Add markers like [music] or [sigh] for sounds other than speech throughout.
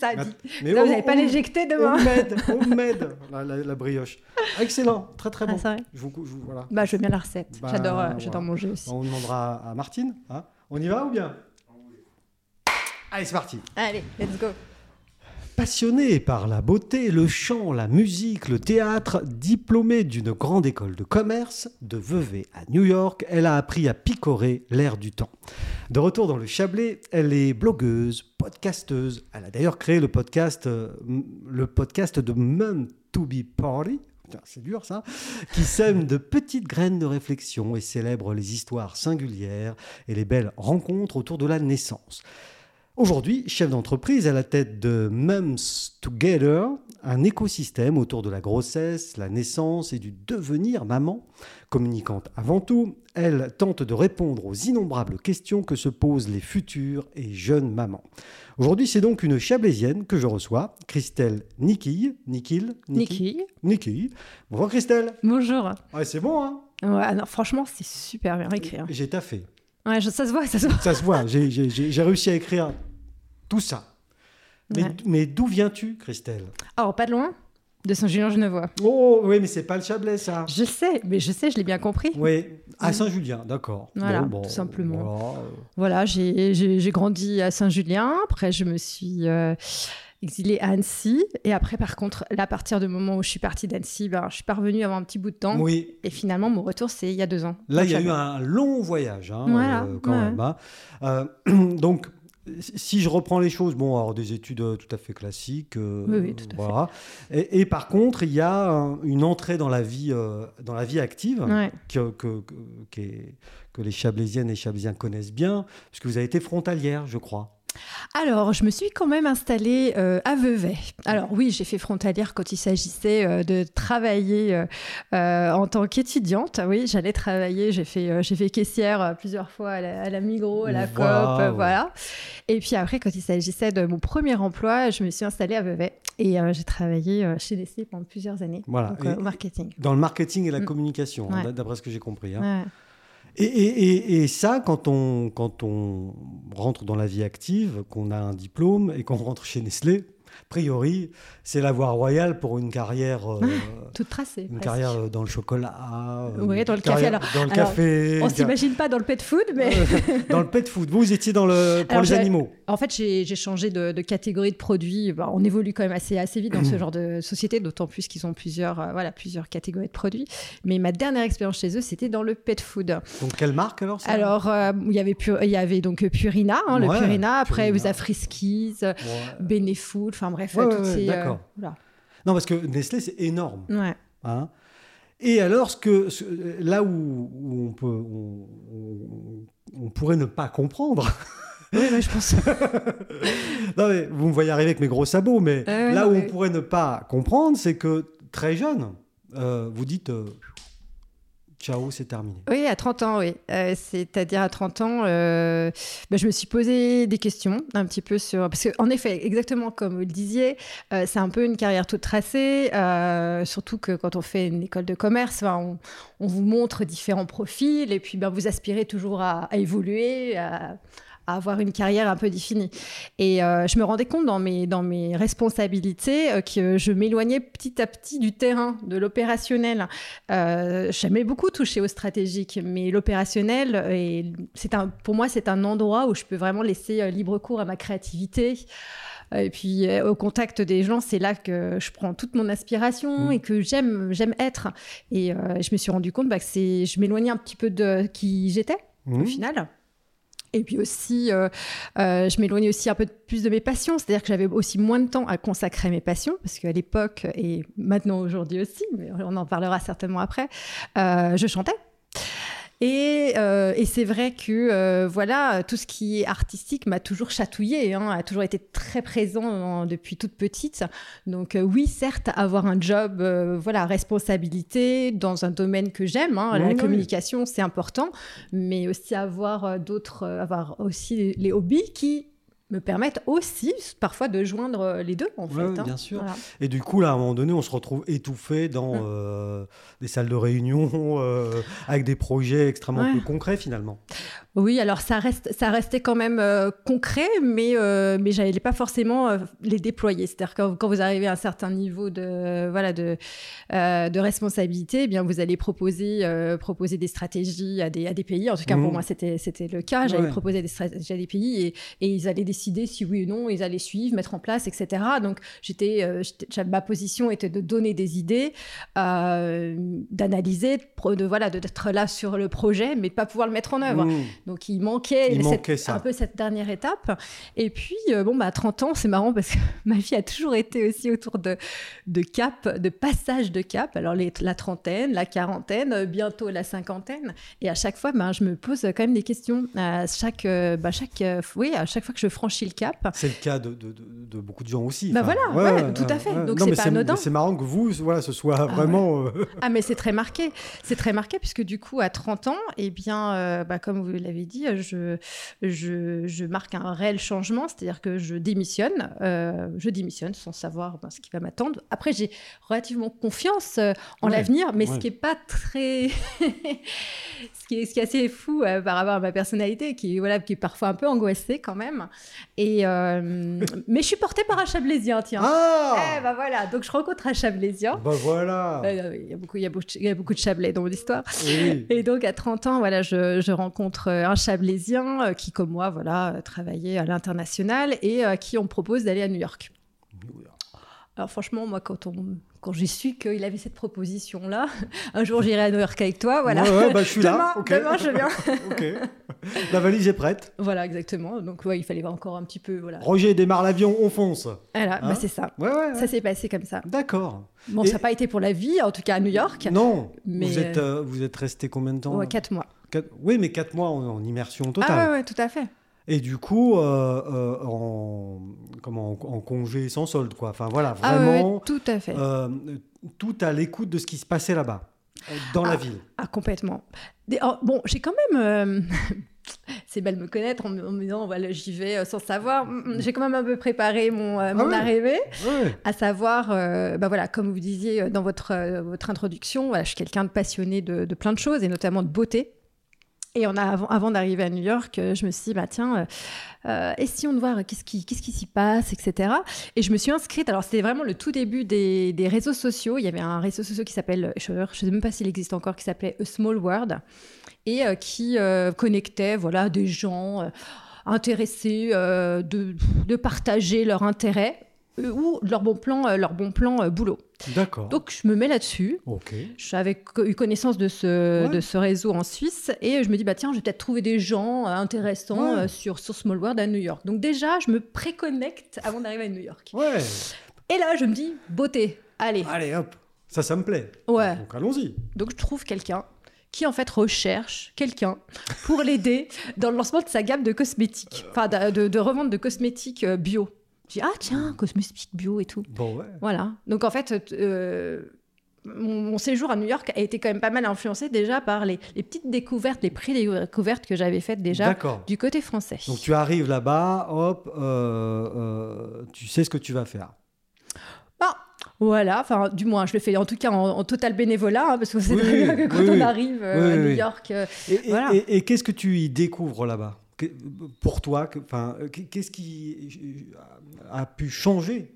Ça a dit. Mais vous on- n'allez pas on- l'éjecter demain. On m'aide, on m'aide, la, la- la brioche. Excellent, très très Ah, bon. c'est vrai je vous, je vous- voilà. Bah, je veux bien la recette. Bah, j'adore, euh, voilà. j'adore manger aussi. On demandera à Martine. hein. on y va ou bien? Allez, c'est parti. Allez, let's go. Passionnée par la beauté, le chant, la musique, le théâtre, diplômée d'une grande école de commerce de Vevey à New York, elle a appris à picorer l'air du temps. De retour dans le Chablais, elle est blogueuse, podcasteuse. Elle a d'ailleurs créé le podcast, euh, le podcast de Mum to be Party. C'est dur ça, qui sème de petites graines de réflexion et célèbre les histoires singulières et les belles rencontres autour de la naissance. Aujourd'hui, chef d'entreprise à la tête de Mums Together, un écosystème autour de la grossesse, la naissance et du devenir maman. Communicante avant tout, elle tente de répondre aux innombrables questions que se posent les futures et jeunes mamans. Aujourd'hui, c'est donc une chablaisienne que je reçois, Christelle Nikil. Nikil Niki. Nikil. Bonjour Christelle. Bonjour. Ouais, c'est bon, hein? Ouais, ah non, franchement, c'est super bien écrit. J'ai taffé. Ouais, je- ça se voit, ça se voit. Ça se voit, j'ai réussi à écrire tout ça. Mais, Ouais. mais d'où viens-tu, Christelle? Alors, pas de loin De Saint-Julien-Genevois. Oh, oui, mais c'est pas le Chablais, ça. Je sais, mais je sais, je l'ai bien compris. Oui, à Saint-Julien, d'accord. Voilà, Bon, bon, tout simplement. voilà. Voilà, j'ai grandi à Saint-Julien. Après, je me suis euh, exilée à Annecy. Et après, par contre, là, à partir du moment où je suis partie d'Annecy, ben, je suis pas revenue avant un petit bout de temps. Oui, Et finalement, mon retour, c'est il y a deux ans. là, il y a eu un long voyage, hein, Voilà, euh, quand ouais. même. hein. Euh, [clears throat] donc, si je reprends les choses, bon, alors des études euh, tout à fait classiques. euh, Oui, oui, tout à fait. voilà. Et, et par contre, il y a un- une entrée dans la vie, euh, dans la vie active Ouais. que, que les Chablaisiennes et Chablaisiens connaissent bien, puisque vous avez été frontalière, je crois. Alors, je me suis quand même installée euh, à Vevey. Alors oui, j'ai fait frontalière quand il s'agissait euh, de travailler euh, en tant qu'étudiante. Oui, j'allais travailler. J'ai fait, j'ai fait caissière plusieurs fois à la, à la Migros, à la Coop, Waouh. euh, voilà. Et puis après, quand il s'agissait de mon premier emploi, je me suis installée à Vevey et j'ai travaillé chez Nestlé pendant plusieurs années, Voilà. donc, au marketing. Dans le marketing et la Mm. communication, hein, Ouais. d'après ce que j'ai compris. hein. Ouais. Et, ça, quand on, quand on rentre dans la vie active, qu'on a un diplôme et qu'on [laughs] rentre chez Nestlé, priori, c'est la voie royale pour une carrière, euh, Toute tracée. une presque. carrière euh, dans le chocolat, euh, Ouais, dans le café, alors- dans le alors, café, On s'imagine pas dans le pet food, mais [laughs] dans le pet food. Vous, vous étiez dans le pour Alors, les animaux. En fait, j'ai changé de, de catégorie de produits. Bah, on évolue quand même assez, assez vite dans ce [clears throat] genre de société, d'autant plus qu'ils ont plusieurs, euh, voilà, plusieurs catégories de produits. Mais ma dernière expérience chez eux, c'était dans le pet food. Donc quelle marque alors Alors, euh, il y avait Pur- il y avait donc Purina, hein, le Purina. Après, Purina. vous avez Friskies, Ouais. Benefood, enfin bref, Ouais, euh, ouais, toutes ouais, ces. d'accord. voilà. Non, parce que Nestlé c'est énorme. Ouais. Hein. Et alors, ce que, ce- là où, où on, peut, on, on- on pourrait ne pas comprendre, [laughs] Oui, ouais, je pense. [laughs] non, mais vous me voyez arriver avec mes gros sabots, mais Ouais, là non, où mais- on pourrait ne pas comprendre, c'est que très jeune, euh, vous dites euh, ciao, c'est terminé. Oui, à 30 ans, oui. Euh, C'est-à-dire à 30 ans, euh, bah, je me suis posé des questions un petit peu sur... Parce qu'en effet, exactement comme vous le disiez, euh, c'est un peu une carrière toute tracée, surtout que quand on fait une école de commerce, on vous montre différents profils et puis ben, vous aspirez toujours à, à évoluer, à, à avoir une carrière un peu définie. Et euh, je me rendais compte dans mes, dans mes responsabilités euh, que je m'éloignais petit à petit du terrain, de l'opérationnel. Euh, J'aimais beaucoup toucher au stratégique, mais l'opérationnel, pour moi, c'est un endroit où je peux vraiment laisser euh, libre cours à ma créativité. Et puis au contact des gens, c'est là que je prends toute mon inspiration Mm. et que j'aime, j'aime être. Et je me suis rendu compte bah, que je m'éloignais un petit peu de qui j'étais Mmh. au final. Et puis aussi, euh, euh, je m'éloignais aussi un peu plus de mes passions, c'est-à-dire que j'avais aussi moins de temps à consacrer à mes passions, parce qu'à l'époque, et maintenant aujourd'hui aussi, mais on en parlera certainement après, euh, je chantais. Et, euh, et c'est vrai que euh, voilà, tout ce qui est artistique m'a toujours chatouillé, hein, a toujours été très présent euh, depuis toute petite. Donc euh, oui, certes, avoir un job, voilà, responsabilité dans un domaine que j'aime, hein, Oui, la oui. communication, c'est important, mais aussi avoir d'autres, avoir aussi les, les hobbies qui me permettent aussi parfois de joindre euh, les deux, en fait. Hein. bien sûr. Voilà. Et du coup, là, à un moment donné, on se retrouve étouffé dans Mm. euh, des salles de réunion [laughs] euh, avec des projets extrêmement Ouais. peu concrets finalement. Oui, alors ça, reste, ça restait quand même euh, concret, mais, euh, mais j'allais pas forcément euh, les déployer. C'est-à-dire quand, quand vous arrivez à un certain niveau de, voilà, de, euh, de responsabilité, eh bien vous allez proposer, proposer des stratégies à des, à des pays. En tout cas, pour Mhm. moi, c'était c'était le cas. J'allais Ouais. proposer des stratégies à des pays et, et ils allaient décider si oui ou non, ils allaient suivre, mettre en place, etc. Donc, j'étais, ma position était de donner des idées, d'analyser, de, voilà, de- d'être là sur le projet, mais de pas pouvoir le mettre en œuvre. Mm. Donc il manquait, Il cette- manquait ça. un peu cette dernière étape. Et puis, euh, bon, bah, à 30 ans, c'est marrant parce que [laughs] ma vie a toujours été aussi autour de, de cap, de passage de cap. Alors les- la trentaine, la quarantaine, euh, bientôt la cinquantaine. Et à chaque fois, ben, je me pose quand même des questions. À chaque, euh, bah, chaque, oui, à chaque fois que je franchis le cap, C'est le cas de, de- de- de beaucoup de gens aussi. Bah voilà, ouais, tout à fait. Donc c'est pas anodin. C'est marrant que vous, voilà, ce soit ouais. vraiment. euh, Ah, mais c'est très marqué. C'est très marqué puisque du coup, à 30 ans, eh bien, euh, bah, comme vous l'avez dit, je, je, je marque un réel changement, c'est-à-dire que je démissionne. euh, je démissionne sans savoir ben, ce qui va m'attendre. Après, j'ai relativement confiance euh, en Ouais, l'avenir, mais ouais. ce qui est pas très. [laughs] ce, qui est, ce qui est assez fou euh, par rapport à ma personnalité, qui, est, voilà, qui est parfois un peu angoissée quand même. Et, euh, [laughs] mais je suis portée par un chablaisien, tiens. Ah Eh ben voilà, donc je rencontre un chablaisien. Bah voilà Euh, Il y, a beaucoup, il, y a beaucoup, il y a beaucoup de Chablais dans mon histoire. Oui. Et donc, à 30 ans, voilà, je, je rencontre euh, un Chablaisien euh, qui, comme moi, voilà, euh, travaillait à l'international et euh, qui on propose d'aller à New York. Alors, franchement, moi, quand, on, quand j'ai su qu'il avait cette proposition-là, [laughs] un jour j'irai à New York avec toi, voilà. Ouais, ouais, bah, je suis demain, là. demain, je viens. [laughs] La valise est prête. voilà, exactement. Donc, ouais, il fallait encore un petit peu, voilà. Roger démarre l'avion, on fonce. Voilà, Hein bah, c'est ça. Ouais, ouais. ouais. Ça s'est passé comme ça. D'accord. Bon, Et- ça n'a pas été pour la vie, en tout cas à New York. Non, Mais, vous êtes, euh, vous êtes resté combien de temps? quatre mois. Quatre- Oui, mais 4 mois en, en immersion totale. Ah ouais, ouais, tout à fait. Et du coup, euh, euh, en, comment, en, en congé sans solde, quoi. Enfin voilà, Ah ouais, vraiment, tout à fait. euh, tout à l'écoute de ce qui se passait là-bas, dans la ville. Ah, complètement. Des- oh, bon, j'ai quand même. [laughs] C'est belle me connaître en me, disant, voilà, j'y vais sans savoir. Mm, mm, J'ai quand même un peu préparé mon, euh, mon Ah ouais. arrivée, à savoir, euh, bah voilà, comme vous disiez dans votre, euh, votre introduction, voilà, je suis quelqu'un de passionné de, de plein de choses, et notamment de beauté. Et on a, avant, d'arriver à New York, euh, je me suis dit, bah tiens, euh, euh, essayons de voir qu'est-ce qui, qu'est-ce s'y passe, etc. Et je me suis inscrite. Alors, c'était vraiment le tout début des, des réseaux sociaux. Il y avait un réseau social qui s'appelle, je ne sais même pas s'il existe encore, qui s'appelait A Small World et euh, qui euh, connectait voilà, des gens euh, intéressés euh, de, de partager leur intérêt euh, ou leur bon plan, euh, leur bon plan euh, boulot. D'accord. Donc, je me mets là-dessus. Ok. J'avais eu connaissance de ce, Ouais. de ce réseau en Suisse et je me dis, bah, tiens, je vais peut-être trouver des gens euh, intéressants Ouais. euh, sur, sur Small World à New York. Donc déjà, je me préconnecte avant d'arriver à New York. Ouais. Et là, je me dis, beauté, allez. Allez, hop. Ça, ça me plaît. Ouais. Donc allons-y. Donc je trouve quelqu'un qui en fait recherche quelqu'un pour l'aider dans le lancement de sa gamme de cosmétiques, enfin de, de- de revente de cosmétiques euh, bio. Je dis, ah tiens, cosmétiques bio et tout. Bon, ouais. Voilà. Donc en fait, euh, mon, mon séjour à New York a été quand même pas mal influencé déjà par les, les petites découvertes, les prix découvertes que j'avais faites déjà du côté français. Donc tu arrives là-bas, hop, euh, euh, tu sais ce que tu vas faire. Ah, voilà, enfin, du moins, je le fais en tout cas en, en total bénévolat, hein, parce que c'est Oui, très bien que quand oui, on arrive Oui, à New. York, Et, et- Voilà. et- et qu'est-ce que tu y découvres là-bas? Pour toi, qu'est-ce qui a pu changer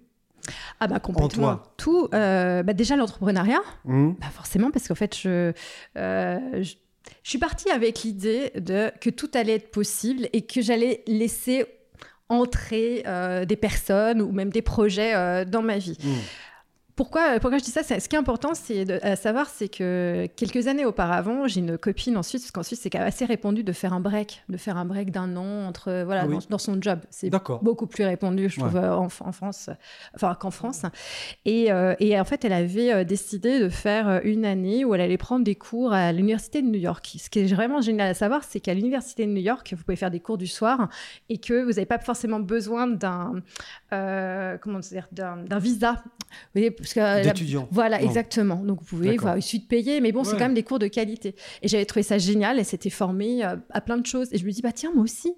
ah bah complètement toi tout. euh, bah, déjà l'entrepreneuriat, Hum, bah forcément, parce qu'en fait, je, euh, je, je suis partie avec l'idée de que tout allait être possible et que j'allais laisser entrer euh, des personnes ou même des projets euh, dans ma vie. hum. Pourquoi, pourquoi je dis ça Ce qui est important c'est de, à savoir, c'est que quelques années auparavant, j'ai une copine en Suisse, parce qu'en Suisse, c'est assez répandu de faire un break, de faire un break d'un an entre, voilà, Oui. dans, dans son job. C'est beaucoup plus répandu, je trouve, Ouais. euh, en, en France, euh, enfin qu'en France. Et, euh, et en fait, elle avait euh, décidé de faire euh, une année où elle allait prendre des cours à l'université de New York. Ce qui est vraiment génial à savoir, c'est qu'à l'université de New York, vous pouvez faire des cours du soir et que vous n'avez pas forcément besoin d'un euh, comment dire d'un d'un visa Oui, parce que la- D'étudiants. Voilà, Non. exactement. Donc vous pouvez, voilà, il suffit de payer, mais bon, c'est quand même des cours de qualité. Et j'avais trouvé ça génial, et c'était formé euh, à plein de choses. Et je me dis, bah tiens, moi aussi,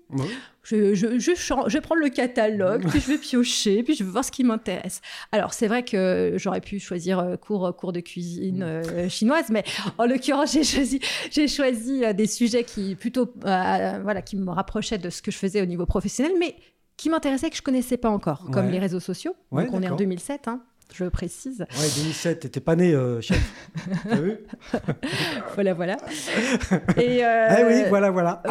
je, je, je, prendre le catalogue, puis je vais piocher, puis je vais voir ce qui m'intéresse. Alors, c'est vrai que j'aurais pu choisir euh, cours, cours de cuisine euh, chinoise, mais en l'occurrence, j'ai choisi, j'ai choisi des sujets qui plutôt, euh, voilà, qui me rapprochaient de ce que je faisais au niveau professionnel, mais qui m'intéressaient que je connaissais pas encore, comme les réseaux sociaux. Ouais, Donc, on est en d'accord. 2007, hein, je précise. Ouais, 2007, t'étais pas né, euh, chef. [laughs] T'as vu Voilà, voilà. Et, euh, Ah oui, voilà, voilà. [laughs]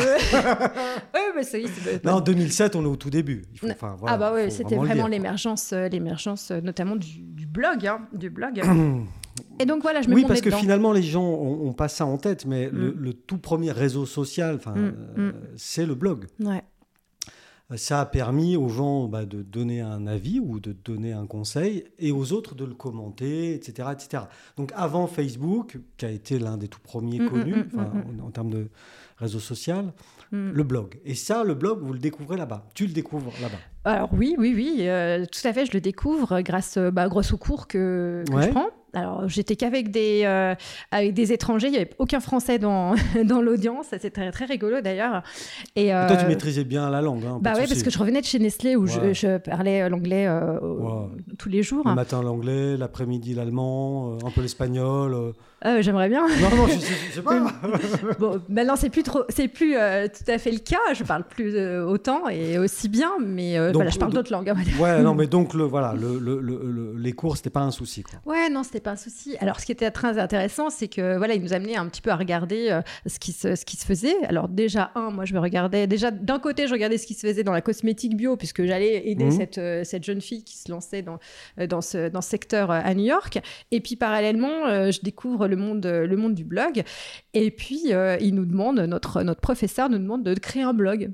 ouais, mais ça y est, Non, 2007, on est au tout début. Il faut, enfin, voilà, ah bah oui, c'était vraiment l'émergence, euh, l'émergence euh, notamment du, du blog, hein, du blog. [clears throat] Et donc voilà, je me Oui, parce que dedans. finalement, les gens ont, ont pas ça en tête, mais le, Mm. le tout premier réseau social, Mm, euh, mm. c'est le blog. Ouais. Ça a permis aux gens bah, de donner un avis ou de donner un conseil et aux autres de le commenter, etc. etc. Donc avant Facebook, qui a été l'un des tout premiers Mm, mm, connus mm, en, en termes de réseau social, le blog. Et ça, le blog, vous le découvrez là-bas. Tu le découvres là-bas. Alors oui, oui, oui, euh, tout à fait, je le découvre grâce, euh, bah, grâce aux cours que, que Ouais. je prends. Alors j'étais qu'avec des, euh, avec des étrangers, il n'y avait aucun français dans, [laughs] dans l'audience, c'était très, très rigolo d'ailleurs. Et, Et toi, tu maîtrisais bien la langue. Hein, Bah souci. parce que je revenais de chez Nestlé où je- Ouais. je, parlais l'anglais euh, Ouais. tous les jours. Le matin l'anglais, l'après-midi l'allemand, un peu l'espagnol. J'aimerais bien. Non, non, je [laughs] sais, je sais pas. [laughs] Bon, maintenant c'est plus trop, c'est plus tout à fait le cas. Je parle plus autant et aussi bien, mais Donc, voilà, je parle d'autres langues. ouais, non, mais [laughs] donc le voilà, le, le- le- le- les cours, c'était pas un souci. Quoi. Ouais, non, c'était pas un souci. Alors, ce qui était très intéressant, c'est que voilà, il nous amenait un petit peu à regarder euh, ce qui se, ce qui se faisait. Alors déjà, un, moi, je me regardais déjà d'un côté, je regardais ce qui se faisait dans la cosmétique bio, puisque j'allais aider Mhm. cette, euh, cette jeune fille qui se lançait dans, euh, dans ce, dans ce secteur à New York. Et puis parallèlement, euh, je découvre le monde, le monde du blog. Et puis, il nous demande, notre, notre professeur nous demande de créer un blog.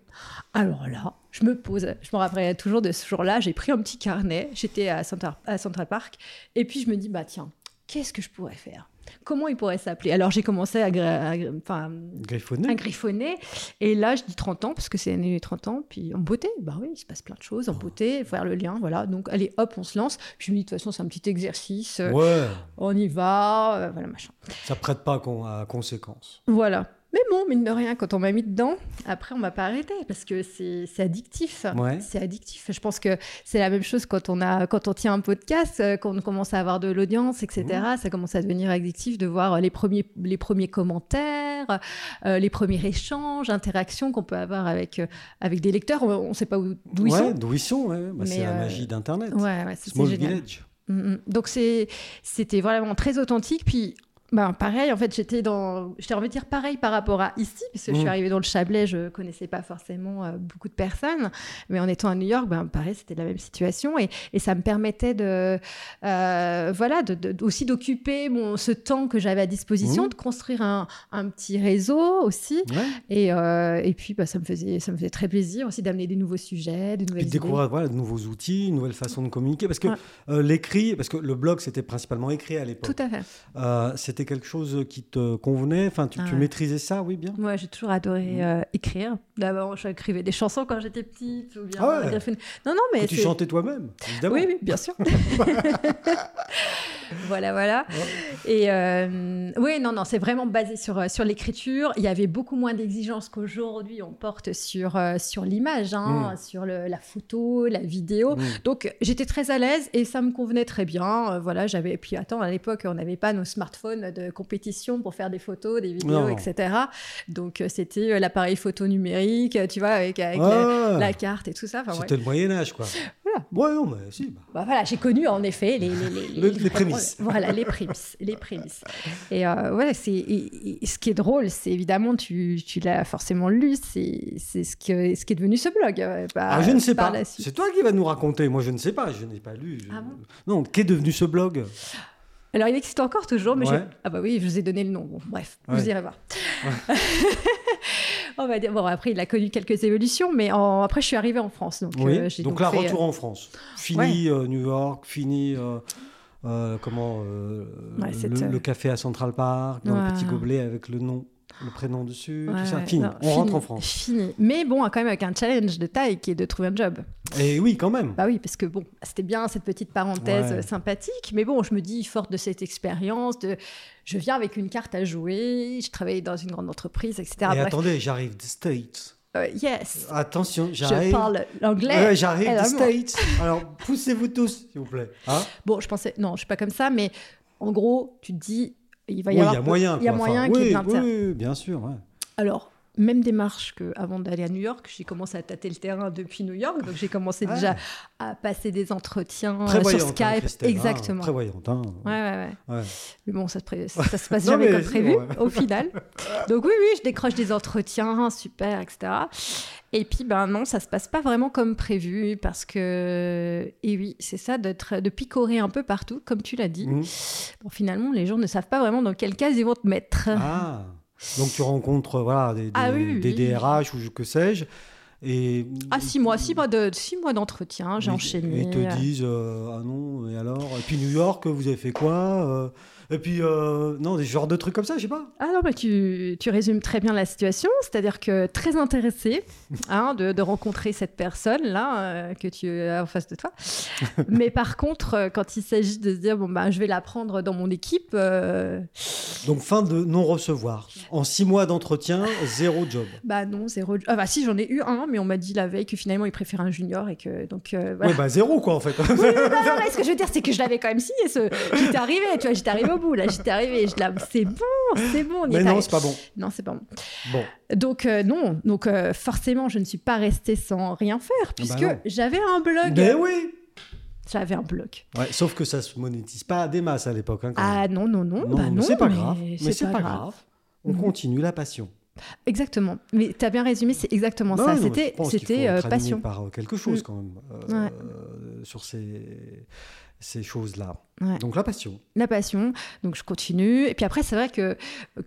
Alors là, je me pose, je me rappellerai toujours de ce jour-là, j'ai pris un petit carnet, j'étais à Central, à Central Park, et puis je me dis, bah tiens, qu'est-ce que je pourrais faire? Comment il pourrait s'appeler? Alors j'ai commencé à, à griffonner, et là je dis 30 ans, parce que c'est l'année des 30 ans, puis en beauté, bah oui, il se passe plein de choses, en beauté, faire le lien, voilà. Donc allez, hop, on se lance. Puis je me dis, de toute façon, c'est un petit exercice, euh, Ouais, on y va, euh, voilà, machin. ça prête pas à conséquence. Voilà. Mais bon, mine de rien, quand on m'a mis dedans, après, on m'a pas arrêté parce que c'est addictif. Ouais. C'est addictif. Je pense que c'est la même chose quand on, a, quand on tient un podcast, euh, quand on commence à avoir de l'audience, etc. Ça commence à devenir addictif de voir les premiers, les premiers commentaires, euh, les premiers échanges, interactions qu'on peut avoir avec, euh, avec des lecteurs. On ne sait pas où- d'où ils ouais, sont. d'où ils sont, ouais. Bah, c'est la euh, magie d'Internet. Ouais, ouais, Small. Village. Mm, mm. Donc c'était vraiment très authentique. Puis, ben, pareil, en fait, j'étais dans, j'étais envie de dire pareil par rapport à ici, parce que je suis Mm. arrivée dans le Chablais, je connaissais pas forcément euh, beaucoup de personnes, mais en étant à New York, ben, pareil, c'était la même situation, et, et ça me permettait de, euh, voilà, de, de- aussi d'occuper mon ce temps que j'avais à disposition, Mm. de construire un, un petit réseau aussi, Ouais. et, euh, et puis, bah, ça me faisait, ça me faisait très plaisir aussi d'amener des nouveaux sujets, Puis nouvelles de idées. découvrir voilà, de nouveaux outils, une nouvelle façon de communiquer. Parce que Ouais. l'écrit, parce que le blog, c'était principalement écrit à l'époque. Tout à fait. C'était quelque chose qui te convenait Enfin, tu, Ah maîtrisais ça, oui, bien Moi, j'ai toujours adoré Mm. euh, écrire. D'abord, j'écrivais des chansons quand j'étais petite. Ou bien Ah ouais. griffonner. Non, non, mais Que tu chantais toi-même, évidemment. Oui, oui, bien sûr. [laughs] voilà, voilà. Et euh, oui, non, non, c'est vraiment basé sur, euh, sur l'écriture. Il y avait beaucoup moins d'exigences qu'aujourd'hui on porte sur, euh, sur l'image, hein, sur le- la photo, la vidéo. Mm. Donc j'étais très à l'aise et ça me convenait très bien. Euh, voilà, j'avais. Puis attends, à l'époque, on n'avait pas nos smartphones de compétition pour faire des photos, des vidéos, Non. etc. Donc euh, c'était euh, l'appareil photo numérique, euh, tu vois, avec, Ah, la carte et tout ça. Enfin, ouais. C'était le Moyen-Âge, quoi. Voilà. Ouais, non, mais si. bah. Bah, voilà, j'ai connu en effet les, les, les, Le- les prémices. Voilà, les prémices. Les prémices. Et euh, ouais, c'est, et- et ce qui est drôle, c'est évidemment, tu, tu l'as forcément lu, c'est, c'est ce, que, ce qui est devenu ce blog. euh, Ah, je ne sais pas. C'est toi qui vas nous raconter. Moi, je ne sais pas. Je n'ai pas lu. Je- Ah bon? Non, qu'est devenu ce blog? Alors, il existe encore toujours, mais Ouais. j'ai- ah bah oui, je vous ai donné le nom. Bon, bref, Ouais. vous irez voir. [laughs] On va dire, bon, après, il a connu quelques évolutions, mais en- après, je suis arrivée en France. Donc, Oui. euh, j'ai donc, donc là, fait, retour en France. Fini euh, New York, fini. euh, euh, comment euh, le, euh, le café à Central Park, dans le petit gobelet avec le nom le prénom dessus, tout Ouais, ça. Fini, non, on rentre en France. Fini. Mais bon, quand même avec un challenge de taille qui est de trouver un job. Et oui, quand même. Bah oui, parce que bon, c'était bien cette petite parenthèse Ouais. euh, sympathique, mais bon, je me dis, forte de cette expérience, de, je viens avec une carte à jouer, je travaille dans une grande entreprise, etc. Et Bref. attendez, j'arrive des States. Euh, yes, Attention, je j'arrive. parle l'anglais. Ouais, j'arrive des. States. Alors, poussez-vous tous, s'il vous plaît. Hein Bon, je pensais, non, je suis pas comme ça, mais en gros, tu te dis, il va y oui, il y avoir a moyen. il y a moyen Enfin, y ait de oui, bien sûr. ouais. Alors, même démarche qu'avant d'aller à New York, j'ai commencé à tâter le terrain depuis New York, donc j'ai commencé Ah. déjà à passer des entretiens euh, sur hein, Skype. Hein, Exactement. prévoyante. hein. Ouais, ouais, ouais. Ouais. Mais bon, ça se, pré- ça se passe jamais mais comme prévu, bon, ouais. au final. Donc oui, oui, je décroche des entretiens, super, etc. Et puis, ben non, ça se passe pas vraiment comme prévu, parce que... Et oui, c'est ça, d'être- de picorer un peu partout, comme tu l'as dit. Mhm. Bon, finalement, les gens ne savent pas vraiment dans quelle case ils vont te mettre. Ah, donc tu rencontres voilà, des, des, Ah oui, des oui. DRH ou que sais-je. Et, Ah, six mois, six mois de six mois d'entretien, j'ai enchaîné. Ils te disent euh, Ah non, et alors? Et puis New York, vous avez fait quoi Euh, Et puis, euh, non, des genres de trucs comme ça, je sais pas. Ah non, mais tu, tu résumes très bien la situation, c'est-à-dire que très intéressé [laughs] hein, de, de rencontrer cette personne-là euh, que tu as en face de toi. [laughs] mais par contre, euh, quand il s'agit de se dire, bon, bah, je vais la prendre dans mon équipe, euh, Donc, fin de non-recevoir. En six mois d'entretien, zéro job. [laughs] bah non, zéro. Ah bah si, j'en ai eu un, mais on m'a dit la veille que finalement il préférait un junior et que donc voilà. Ouais, bah zéro, quoi, en fait. Oui, non, non, ce que je veux dire, c'est que je l'avais quand même signé. Ce... J'étais arrivée, tu vois, j'étais arrivée au bout, là, j'étais arrivée. Je... Là, c'est bon, c'est bon. on y Mais est non, c'est pas bon. Non, c'est pas bon. Bon. Donc euh, non, donc euh, forcément, je ne suis pas restée sans rien faire puisque non. j'avais un blog. Mais oui J'avais un blog. ouais, Sauf que ça se monétise pas des masses à l'époque. Hein. Ah non, non, non, non, bah non, c'est pas grave. Mais c'est pas grave. On continue la passion. Exactement. Mais tu as bien résumé, c'est exactement Bah ça. non, mais C'était, c'était euh, passion. par euh, quelque chose Mm. quand même Ouais. sur ces, ces choses-là. Ouais. Donc la passion. La passion. Donc je continue. Et puis après, c'est vrai que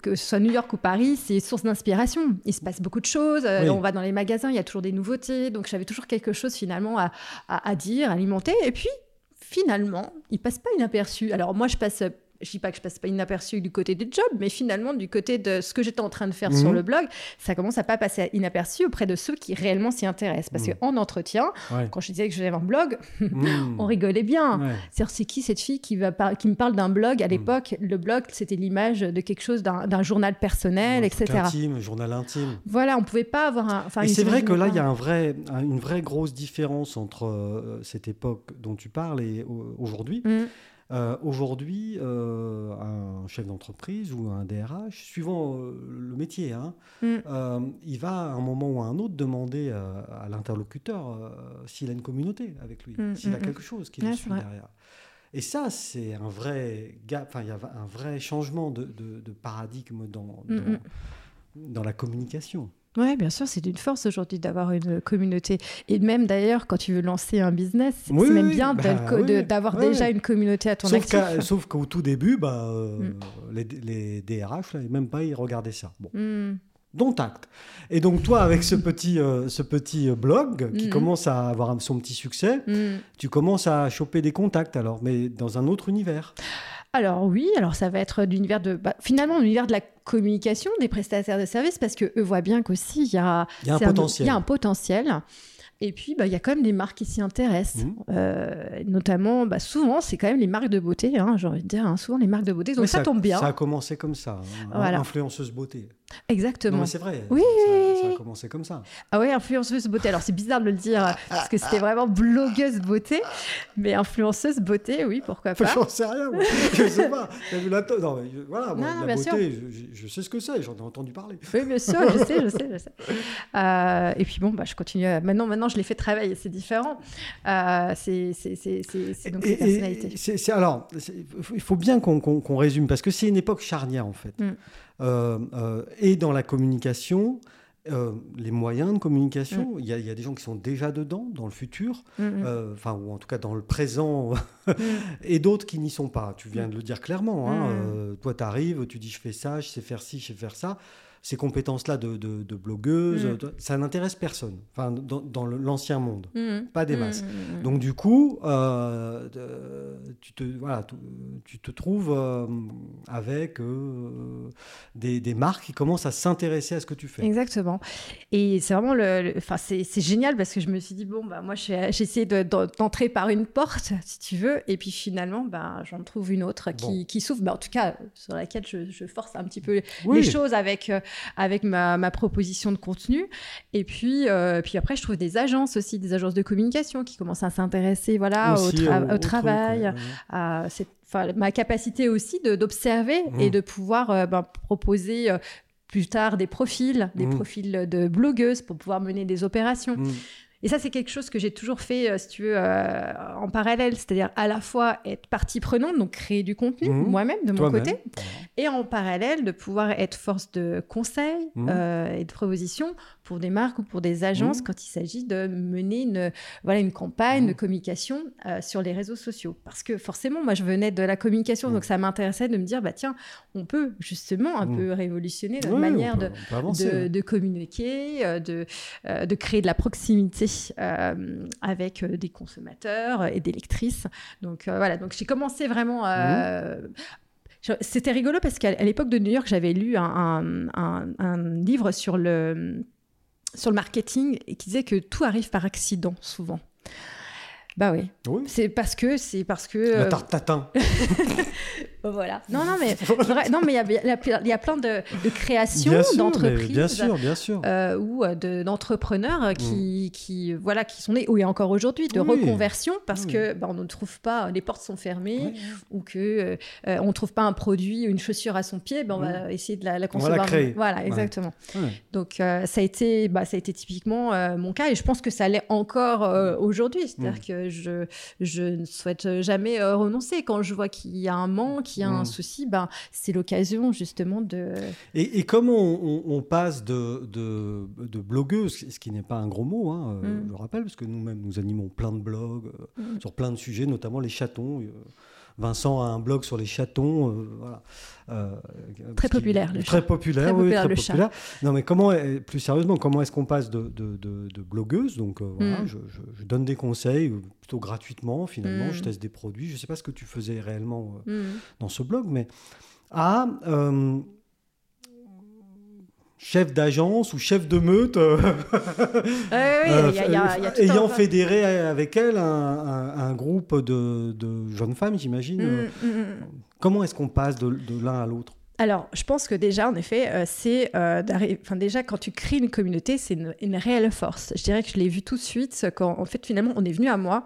que ce soit New York ou Paris, c'est source d'inspiration. Il se passe beaucoup de choses. Euh, Oui. On va dans les magasins, il y a toujours des nouveautés. Donc j'avais toujours quelque chose finalement à, à, à dire, à alimenter. Et puis finalement, il passe pas inaperçu. Alors moi, je passe. Je dis pas que je passe pas inaperçu du côté des jobs, mais finalement du côté de ce que j'étais en train de faire Mhm. sur le blog, ça commence à pas passer inaperçu auprès de ceux qui réellement s'y intéressent. Parce Mhm. qu'en entretien, Ouais. quand je disais que j'avais un blog, Mm. [laughs] on rigolait bien. Ouais. C'est-à-dire, c'est qui cette fille qui, va par- qui me parle d'un blog. À l'époque, le blog, c'était l'image de quelque chose, d'un journal personnel, Un etc. Intime, journal intime. Voilà, on pouvait pas avoir un. enfin, Et c'est vrai que là, il y a un vrai, une vraie grosse différence entre euh, cette époque dont tu parles et au- aujourd'hui. Euh, aujourd'hui, euh, un chef d'entreprise ou un DRH, suivant euh, le métier, hein, Mm. il va à un moment ou à un autre demander à l'interlocuteur s'il a une communauté avec lui, Mm, s'il a mm, quelque chose qui le suit derrière. Et ça, c'est un vrai gap, enfin, il y a un vrai changement de, de- de paradigme dans, dans, dans la communication. Ouais, bien sûr, c'est d'une force aujourd'hui d'avoir une communauté. Et même d'ailleurs, quand tu veux lancer un business, c'est Oui, c'est même oui, bien bah, oui, oui. d'avoir déjà une communauté à ton Sauf actif. sauf qu'au tout début, bah, euh, Mm. les, les DRH, là, même pas, ils regardaient ça. Bon. Mm. dont acte. Et donc toi, avec ce petit, euh, ce petit euh, blog qui Mhm. commence à avoir son petit succès, Mm. tu commences à choper des contacts alors, mais dans un autre univers. Alors oui, alors ça va être l'univers de bah, finalement l'univers de la communication des prestataires de services parce que eux voient bien qu'aussi il y a Il y a un potentiel. il y a un potentiel. Et puis, bah, il y a quand même des marques qui s'y intéressent. Mhm. Euh, notamment, bah, souvent, c'est quand même les marques de beauté, hein, j'ai envie de dire. hein, souvent, les marques de beauté. Donc, ça, tombe bien. Ça a commencé comme ça, hein, Voilà. influenceuse beauté. Exactement. Non, mais c'est vrai. Oui, ça, oui, ça oui. a commencé comme ça. Ah ouais, influenceuse beauté. Alors, c'est bizarre de le dire [laughs] parce que c'était vraiment blogueuse beauté. Mais influenceuse beauté, oui, pourquoi pas. [laughs] J'en sais rien, moi. [laughs] je sais pas. La to- Non, mais je- voilà, moi, Non, non, la bien beauté, je, je- je sais ce que c'est, j'en ai entendu parler. Oui, bien sûr, je sais, je sais, je sais. Euh, et puis bon, bah, je continue. à- Maintenant, maintenant, je les fais travailler, c'est différent. Euh, c'est donc Et- alors, il faut bien qu'on résume, parce que c'est une époque charnière, en fait. Mm. Euh, euh, et dans la communication, euh, les moyens de Mm. communication, il y, a- il y a des gens qui sont déjà dedans, dans le futur, Mm, mm. euh, enfin, ou en tout cas dans le présent, [laughs] Mm. et d'autres qui n'y sont pas. Tu viens de le dire clairement. hein, Mm. euh, toi, tu arrives, tu dis je fais ça, je sais faire ci, je sais faire ça. Ces compétences-là de, de, de blogueuse, Mm. ça n'intéresse personne, enfin, dans, l'ancien monde, Mhm. pas des masses. Mhm. Donc du coup, euh, de- tu, te, voilà, tu, tu te trouves euh, avec euh, des, des marques qui commencent à s'intéresser à ce que tu fais. Exactement. Et c'est vraiment le, enfin c'est, génial parce que je me suis dit bon bah moi j'ai, essayé de- d'en- d'entrer par une porte si tu veux et puis finalement bah j'en trouve une autre qui, Bon. qui s'ouvre, bah, en tout cas sur laquelle je, je force un petit peu Oui. les choses avec euh, avec ma, ma proposition de contenu. Et puis euh, puis après je trouve des agences aussi, des agences de communication qui commencent à s'intéresser voilà au, Aussi, tra- au- au au travail, truc, ouais, ouais. à cette- ma capacité aussi d'observer Mhm. et de pouvoir euh, ben, proposer euh, plus tard des profils, des Mhm. profils de blogueuses pour pouvoir mener des opérations. Mm. Et ça, c'est quelque chose que j'ai toujours fait, euh, si tu veux, euh, en parallèle, c'est-à-dire à la fois être partie prenante, donc créer du contenu Mhm. moi-même de mon côté, et en parallèle de pouvoir être force de conseil Mhm. euh, et de proposition pour des marques ou pour des agences Mhm. quand il s'agit de mener une, voilà, une campagne de communication euh, sur les réseaux sociaux. Parce que forcément, moi, je venais de la communication, Mhm. donc ça m'intéressait de me dire, bah tiens, on peut justement un peu révolutionner notre Oui, manière peut- de, de, communiquer, euh, de, euh, de créer de la proximité avec des consommateurs et des lectrices. Donc voilà, donc j'ai commencé vraiment. C'était rigolo parce qu'à l'époque de New York, j'avais lu un, un- un- un livre sur le, sur le marketing et qui disait que tout arrive par accident souvent. Bah oui, Oui. c'est parce que c'est parce que Le euh, tarte tatin. [laughs] voilà. Non non mais vrai- non mais il y a- il y, a- plein de, de créations d'entreprises bien sûr, bien sûr. euh, ou euh, de- d'entrepreneurs euh, qui, qui, voilà, qui sont nés, ou et encore aujourd'hui, de Mm. Oui. reconversion parce Oui. que bah, on ne trouve pas, les portes sont fermées, ou que euh, on ne trouve pas un produit ou une chaussure à son pied, ben, on va essayer de la, la Mm. On va la créer. Voilà, exactement. Ouais. Donc euh, ça, a été, bah, ça a été typiquement euh, mon cas et je pense que ça l'est encore euh, aujourd'hui. C'est-à-dire Mm. que je, je ne souhaite jamais euh, renoncer. Quand je vois qu'il y a un manque, qu'il y a un Mm. souci, ben, c'est l'occasion justement de... Et, et comment on, on- on passe de, de, de blogueuse, ce qui n'est pas un gros mot, hein, euh, Mm. je le rappelle, parce que nous-mêmes, nous animons plein de blogs euh, Mm. sur plein de sujets, notamment les chatons. Euh, Vincent a un blog sur les chatons, euh, voilà. Euh, Très populaire, le Très chat. populaire, Très oui, populaire, très le chat. populaire. Non, mais comment, plus sérieusement, comment est-ce qu'on passe de, de, de- de blogueuse Donc, euh, voilà, Mm. je, je- je donne des conseils, plutôt gratuitement, finalement, Mm. je teste des produits. Je ne sais pas ce que tu faisais réellement euh, Mm. dans ce blog, mais à euh, chef d'agence ou chef de meute, euh, [laughs] euh, y a- y a- y a ayant fédéré avec elle un, un- un groupe de, de jeunes femmes, j'imagine. Mm, mm, mm. Comment est-ce qu'on passe de, de l'un à l'autre? Alors, je pense que déjà, en effet, euh, c'est euh, enfin, déjà quand tu crées une communauté, c'est une, une réelle force. Je dirais que je l'ai vu tout de suite quand, en fait, finalement, on est venu à moi.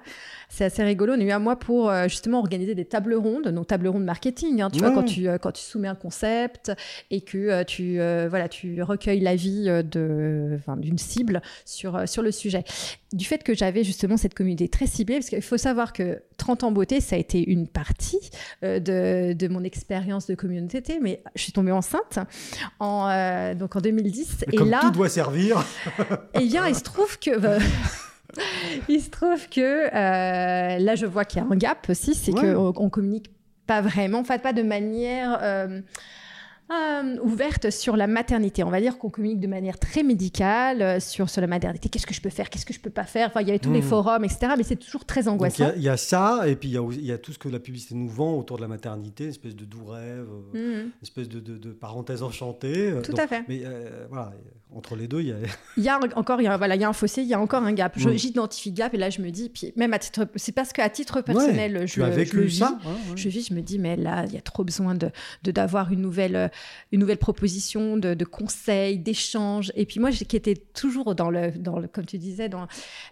C'est assez rigolo. On est venu à moi pour euh, justement organiser des tables rondes, donc tables rondes marketing. hein, tu vois, quand tu quand tu soumets un concept et que tu voilà, tu recueilles l'avis de d'une cible sur sur le sujet. Du fait que j'avais justement cette communauté très ciblée, parce qu'il faut savoir que 30 ans beauté, ça a été une partie euh, de, de mon expérience de communauté, mais je suis tombée enceinte en, euh, donc en 2010. Mais et Comme là, tout doit servir. [laughs] eh bien, il se trouve que. bah, [laughs] il se trouve que euh, là, je vois qu'il y a un gap aussi, c'est Ouais. qu'on on communique pas vraiment, enfin pas de manière euh, euh, ouverte sur la maternité. On va dire qu'on communique de manière très médicale euh, sur, sur la maternité. Qu'est-ce que je peux faire Qu'est-ce que je peux pas faire Enfin, il y avait tous les Mhm. forums, etc. Mais c'est toujours très Donc, il y, angoissant. il y a ça, et puis il y a, y tout ce que la publicité nous vend autour de la maternité, une espèce de doux rêve, euh, Mhm. une espèce de, de, de parenthèse enchantée. euh, Tout donc- à fait. Mais euh, voilà, entre les deux, il y a. Il y a encore, il y a, voilà, il y a un fossé, il y a encore un gap. Je- Mm. J'identifie le gap et là, je me dis, puis même à titre, c'est parce qu'à titre personnel, Ouais, je, tu as vécu je le vis. ça hein, ouais. Je vis, je me dis, mais là, il y a trop besoin de de- d'avoir une nouvelle, euh, une nouvelle proposition, de, de conseils, d'échanges. Et puis moi, qui étais toujours dans le, dans le, comme tu disais, dans,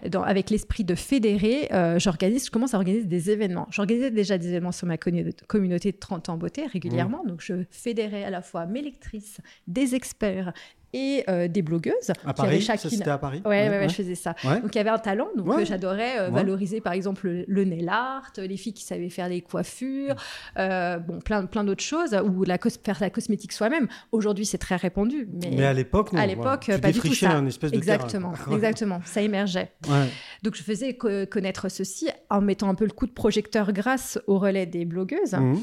dans, avec l'esprit de fédérer, euh, j'organise, je commence à organiser des événements. J'organisais déjà des événements sur ma commu- communauté de 30 ans beauté régulièrement. Mmh. Donc, je fédérais à la fois mes lectrices, des experts et euh, des blogueuses. À Paris, chacune- c'était à Paris Ouais, ouais, ouais, je faisais ça. Ouais. Donc il y avait un talent, donc euh, j'adorais euh, valoriser par exemple le, le nail art, les filles qui savaient faire des coiffures, euh, bon plein plein d'autres choses, ou la faire la cosmétique soi-même. Aujourd'hui c'est très répandu, mais, Mais à l'époque, non. à l'époque, voilà. Tu pas du tout ça. un espèce de exactement, terrain. exactement, ça émergeait. Donc je faisais co- connaître ceci en mettant un peu le coup de projecteur grâce au relais des blogueuses. Mhm.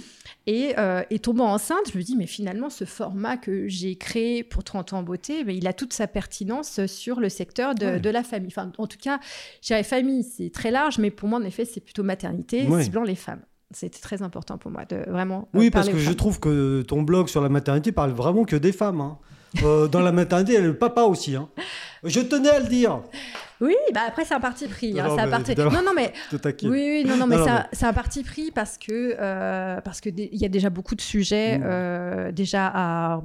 Et, et tombant enceinte, je me dis, mais finalement, ce format que j'ai créé pour 30 ans en mais il a toute sa pertinence sur le secteur de, Ouais. de la famille. Enfin, en tout cas, je dirais famille, c'est très large, mais pour moi, en effet, c'est plutôt maternité, Ouais. ciblant les femmes. C'était très important pour moi de vraiment. euh, Oui, parce que je trouve que ton blog sur la maternité parle vraiment que des femmes. hein. Euh, dans la maternité, le papa aussi. hein. Je tenais à le dire. Oui, bah après, c'est un parti pris. hein, Non, c'est un mais parti... Non, non, mais. [laughs] Oui, oui, non, non, mais c'est un- un, parti pris parce que euh, parce que il y a déjà beaucoup de sujets Mm. euh, déjà à,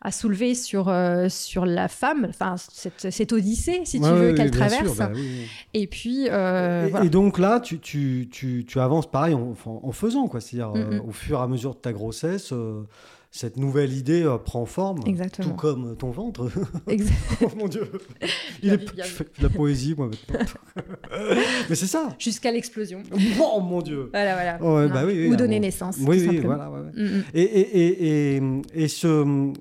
à soulever sur euh, sur la femme, enfin cette, cette odyssée, si tu veux, qu'elle sûr, traverse. bah oui. Et puis et, voilà. et donc là, tu, tu, tu, tu avances pareil en, en- en faisant, quoi. C'est-à-dire, euh, Mhm. au fur et à mesure de ta grossesse, cette nouvelle idée euh, prend forme. Exactement. Tout comme ton ventre. [laughs] Exa- oh mon Dieu. Il est, je fais de la poésie, moi, maintenant. [laughs] Mais c'est ça. Jusqu'à l'explosion. Oh mon Dieu. Voilà, voilà. Oh, ouais, bah oui, oui, Ou donner bon. naissance. Oui, tout oui, simplement. voilà. ouais, ouais. Mm, mm. Et, et, et, et, ce,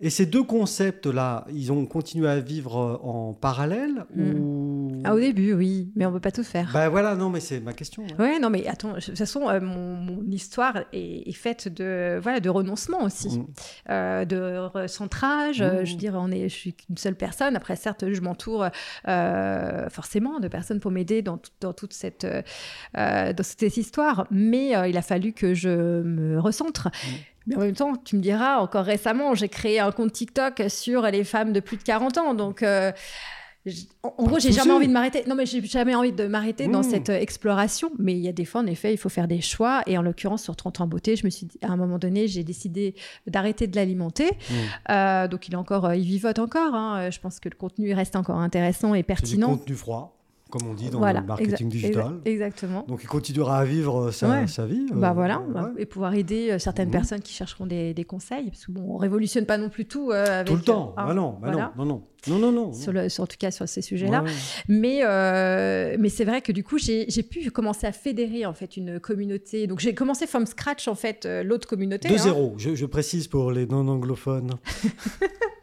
et ces deux concepts-là, ils ont continué à vivre en parallèle Mm. ou... Ah, au début, oui, mais on peut pas tout faire. Bah voilà, non, mais c'est ma question. hein. Ouais, non, mais attends, de toute façon, euh, mon, mon histoire est, est faite de, voilà, de renoncement aussi, Mm. euh, de recentrage. euh, Mmh. Je veux dire, on est, je suis qu'une seule personne. Après, certes, je m'entoure forcément de personnes pour m'aider dans, dans toute cette, dans cette histoire, mais il a fallu que je me recentre. Mmh. Mais en même temps, tu me diras, encore récemment, j'ai créé un compte TikTok sur les femmes de plus de 40 ans. Donc, euh, en, en gros, j'ai jamais envie de m'arrêter. Non, mais j'ai jamais envie de m'arrêter dans Mmh. cette euh, exploration. Mais il y a des fois, en effet, il faut faire des choix. Et en l'occurrence, sur 30 ans en beauté, je me suis dit, à un moment donné, j'ai décidé d'arrêter de l'alimenter. Mm. Euh, donc, il est encore, euh, il vivote encore. hein. Je pense que le contenu reste encore intéressant et C'est du pertinent. contenu froid, comme on dit dans voilà, le marketing exa- digital. exa- exactement. Donc il continuera à vivre euh, sa, Ouais. sa vie. euh, Bah voilà, ouais. bah, et pouvoir aider euh, certaines Mhm. personnes qui chercheront des, des conseils, parce que bon, on révolutionne pas non plus tout euh, avec, Tout le temps. bah non, bah voilà. non, non, non, non, non, non. sur le, sur, en tout cas sur ces sujets-là. Ouais. Mais, euh, mais c'est vrai que du coup, j'ai j'ai pu commencer à fédérer en fait une communauté. Donc j'ai commencé from scratch en fait l'autre communauté. De hein. zéro, je, je précise pour les non-anglophones. [laughs]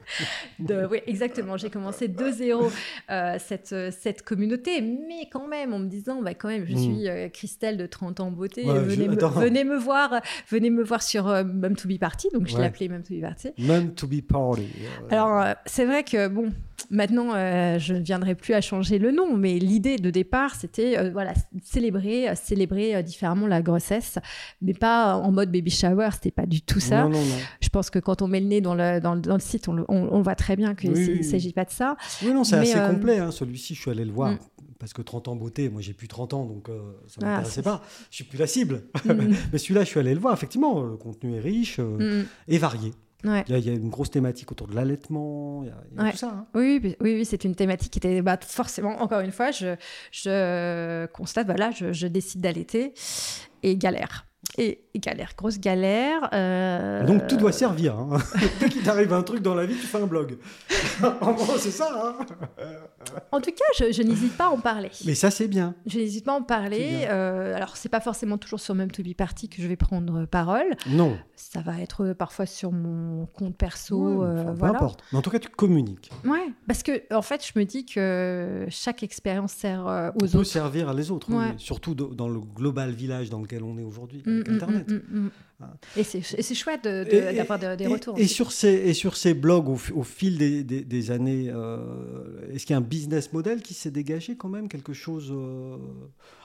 De- oui, exactement. J'ai commencé de zéro euh, cette, euh, cette communauté, mais quand même en me disant, bah, quand même, je Mm. suis euh, Christelle de 30 ans beauté. Ouais, venez, je- me, venez me voir, venez me voir sur euh, Mum to Be Party. Donc je Ouais. l'ai appelé Mum to Be Party. Meant to be party. Alors, euh, c'est vrai que, bon, maintenant, je ne viendrai plus à changer le nom, mais l'idée de départ, c'était, voilà, célébrer, célébrer différemment la grossesse, mais pas en mode baby shower, c'était pas du tout ça. Non, non, non. Je pense que quand on met le nez dans le, dans le, dans le site, on, le- on- on voit très bien qu'il Oui, ne s'agit pas de ça. Oui, non, c'est assez euh, complet. hein, Celui-ci, je suis allé le voir. Mm. Parce que 30 ans beauté, moi j'ai plus 30 ans, donc euh, ça Ah, m'intéressait pas. Je suis plus la cible. Mm, [laughs] Mais celui-là, je suis allé le voir. Effectivement, le contenu est riche euh, mm, et varié. Ouais. Il y, a, il y a une grosse thématique autour de l'allaitement. Il y a, il y a Ouais. tout ça. hein. Oui, oui, oui, oui, c'est une thématique qui était bah, forcément, encore une fois, je, je constate, voilà, je, je décide d'allaiter et galère. Et, galère, grosse galère. euh, Donc tout doit servir. Hein. [laughs] Dès qu'il t'arrive un truc dans la vie, tu fais un blog. [laughs] en gros, c'est ça. hein. En tout cas, je, je n'hésite pas à en parler. Mais ça, c'est bien. Je n'hésite pas à en parler. Euh, alors, c'est pas forcément toujours sur Même To Be Party que je vais prendre parole. Non. Ça va être parfois sur mon compte perso. Euh, peu voilà. importe. Mais en tout cas, tu communiques. Ouais, parce que en fait, je me dis que chaque expérience sert euh, aux On peut autres. servir à les autres. Ouais. Surtout dans le global village dans lequel on est aujourd'hui, mm, Internet. mm, mm, mm. Ah. Et c'est et c'est chouette de- d'avoir de- des et- retours. Et, sur ces, et sur ces blogs, au, fi- au fil des, des- des années, euh, est-ce qu'il y a un business model qui s'est dégagé quand même Quelque chose, euh,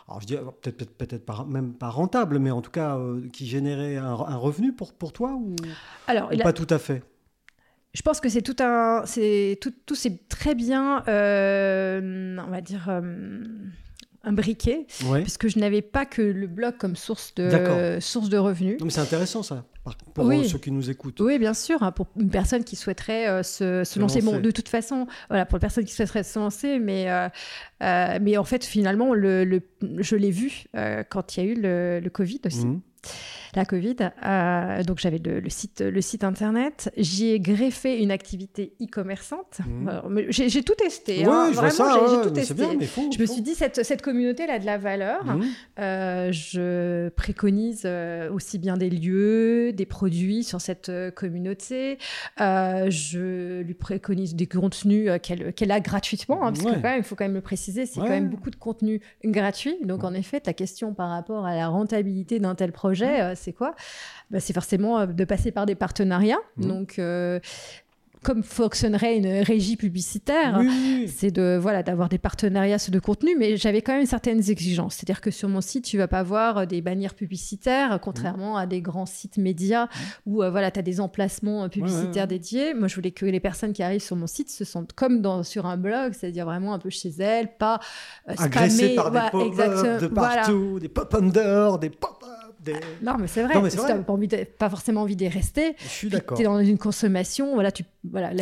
alors je dis peut-être peut peut-être pas, même pas rentable, mais en tout cas euh, qui générait un, un revenu pour, pour toi ou, Alors, pas tout à fait? Je pense que c'est tout un, c'est tout, tout c'est très bien, on va dire. Euh, imbriqué, Ouais. puisque je n'avais pas que le blog comme source de, source de revenus. Mais c'est intéressant ça, pour Oui. euh, ceux qui nous écoutent. Oui, bien sûr, hein, pour une personne qui souhaiterait euh, se, se lancer. Bon, de toute façon, voilà, pour une personne qui souhaiterait se lancer, mais, euh, euh, mais en fait, finalement, le, le- je l'ai vu quand il y a eu le, le Covid aussi. Mhm. La Covid. Euh, donc j'avais le, site, le site internet. J'y ai greffé une activité e-commerçante. Mmh. J'ai tout testé. Hein. vraiment, j'ai tout testé. je me suis dit, cette, cette communauté, elle a de la valeur. Mmh. Euh, je préconise euh, aussi bien des lieux, des produits sur cette communauté. je lui préconise des contenus qu'elle a gratuitement, hein, parce que quand même, il faut quand même le préciser, c'est quand même beaucoup de contenu gratuit. Donc en effet, ta question par rapport à la rentabilité d'un tel projet, euh, c'est quoi? Bah, C'est forcément euh, de passer par des partenariats. Mmh. Donc, euh, comme fonctionnerait une régie publicitaire, c'est de voilà d'avoir des partenariats sur de contenu, mais j'avais quand même certaines exigences. C'est-à-dire que sur mon site, tu vas pas voir des bannières publicitaires, contrairement à des grands sites médias où euh, voilà, tu as des emplacements euh, publicitaires dédiés. Moi, je voulais que les personnes qui arrivent sur mon site se sentent comme dans, sur un blog, c'est-à-dire vraiment un peu chez elles, pas euh, spammées. par des pop de partout, des pop-under, des non, mais c'est vrai. tu n'as pas, envie pas forcément envie d'y rester. Je suis d'accord. Tu es dans une consommation, voilà, tu, voilà,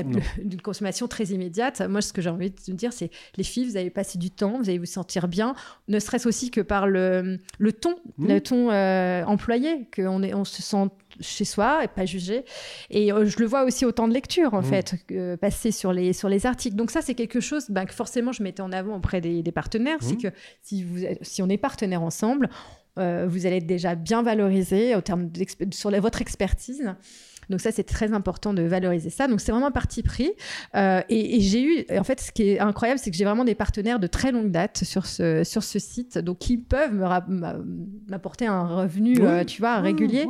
d'une consommation très immédiate. Moi, ce que j'ai envie de dire, c'est les filles, vous allez passer du temps, vous allez vous sentir bien, ne serait-ce aussi que par le, le ton, mmh. le ton euh, employé, qu'on on se sent chez soi et pas jugé. Et euh, je le vois aussi au temps de lecture, en mmh. fait, passer sur les, sur les articles. Donc ça, c'est quelque chose ben, que forcément je mettais en avant auprès des, partenaires. C'est mmh. que si, vous, si on est partenaire ensemble, euh, vous allez être déjà bien valorisé au terme sur votre expertise. Donc ça, c'est très important de valoriser ça. Donc c'est vraiment un parti pris. Euh, et, j'ai eu, en fait, ce qui est incroyable, c'est que j'ai vraiment des partenaires de très longue date sur ce, sur ce site, donc qui peuvent m'apporter un revenu, euh, tu vois, régulier,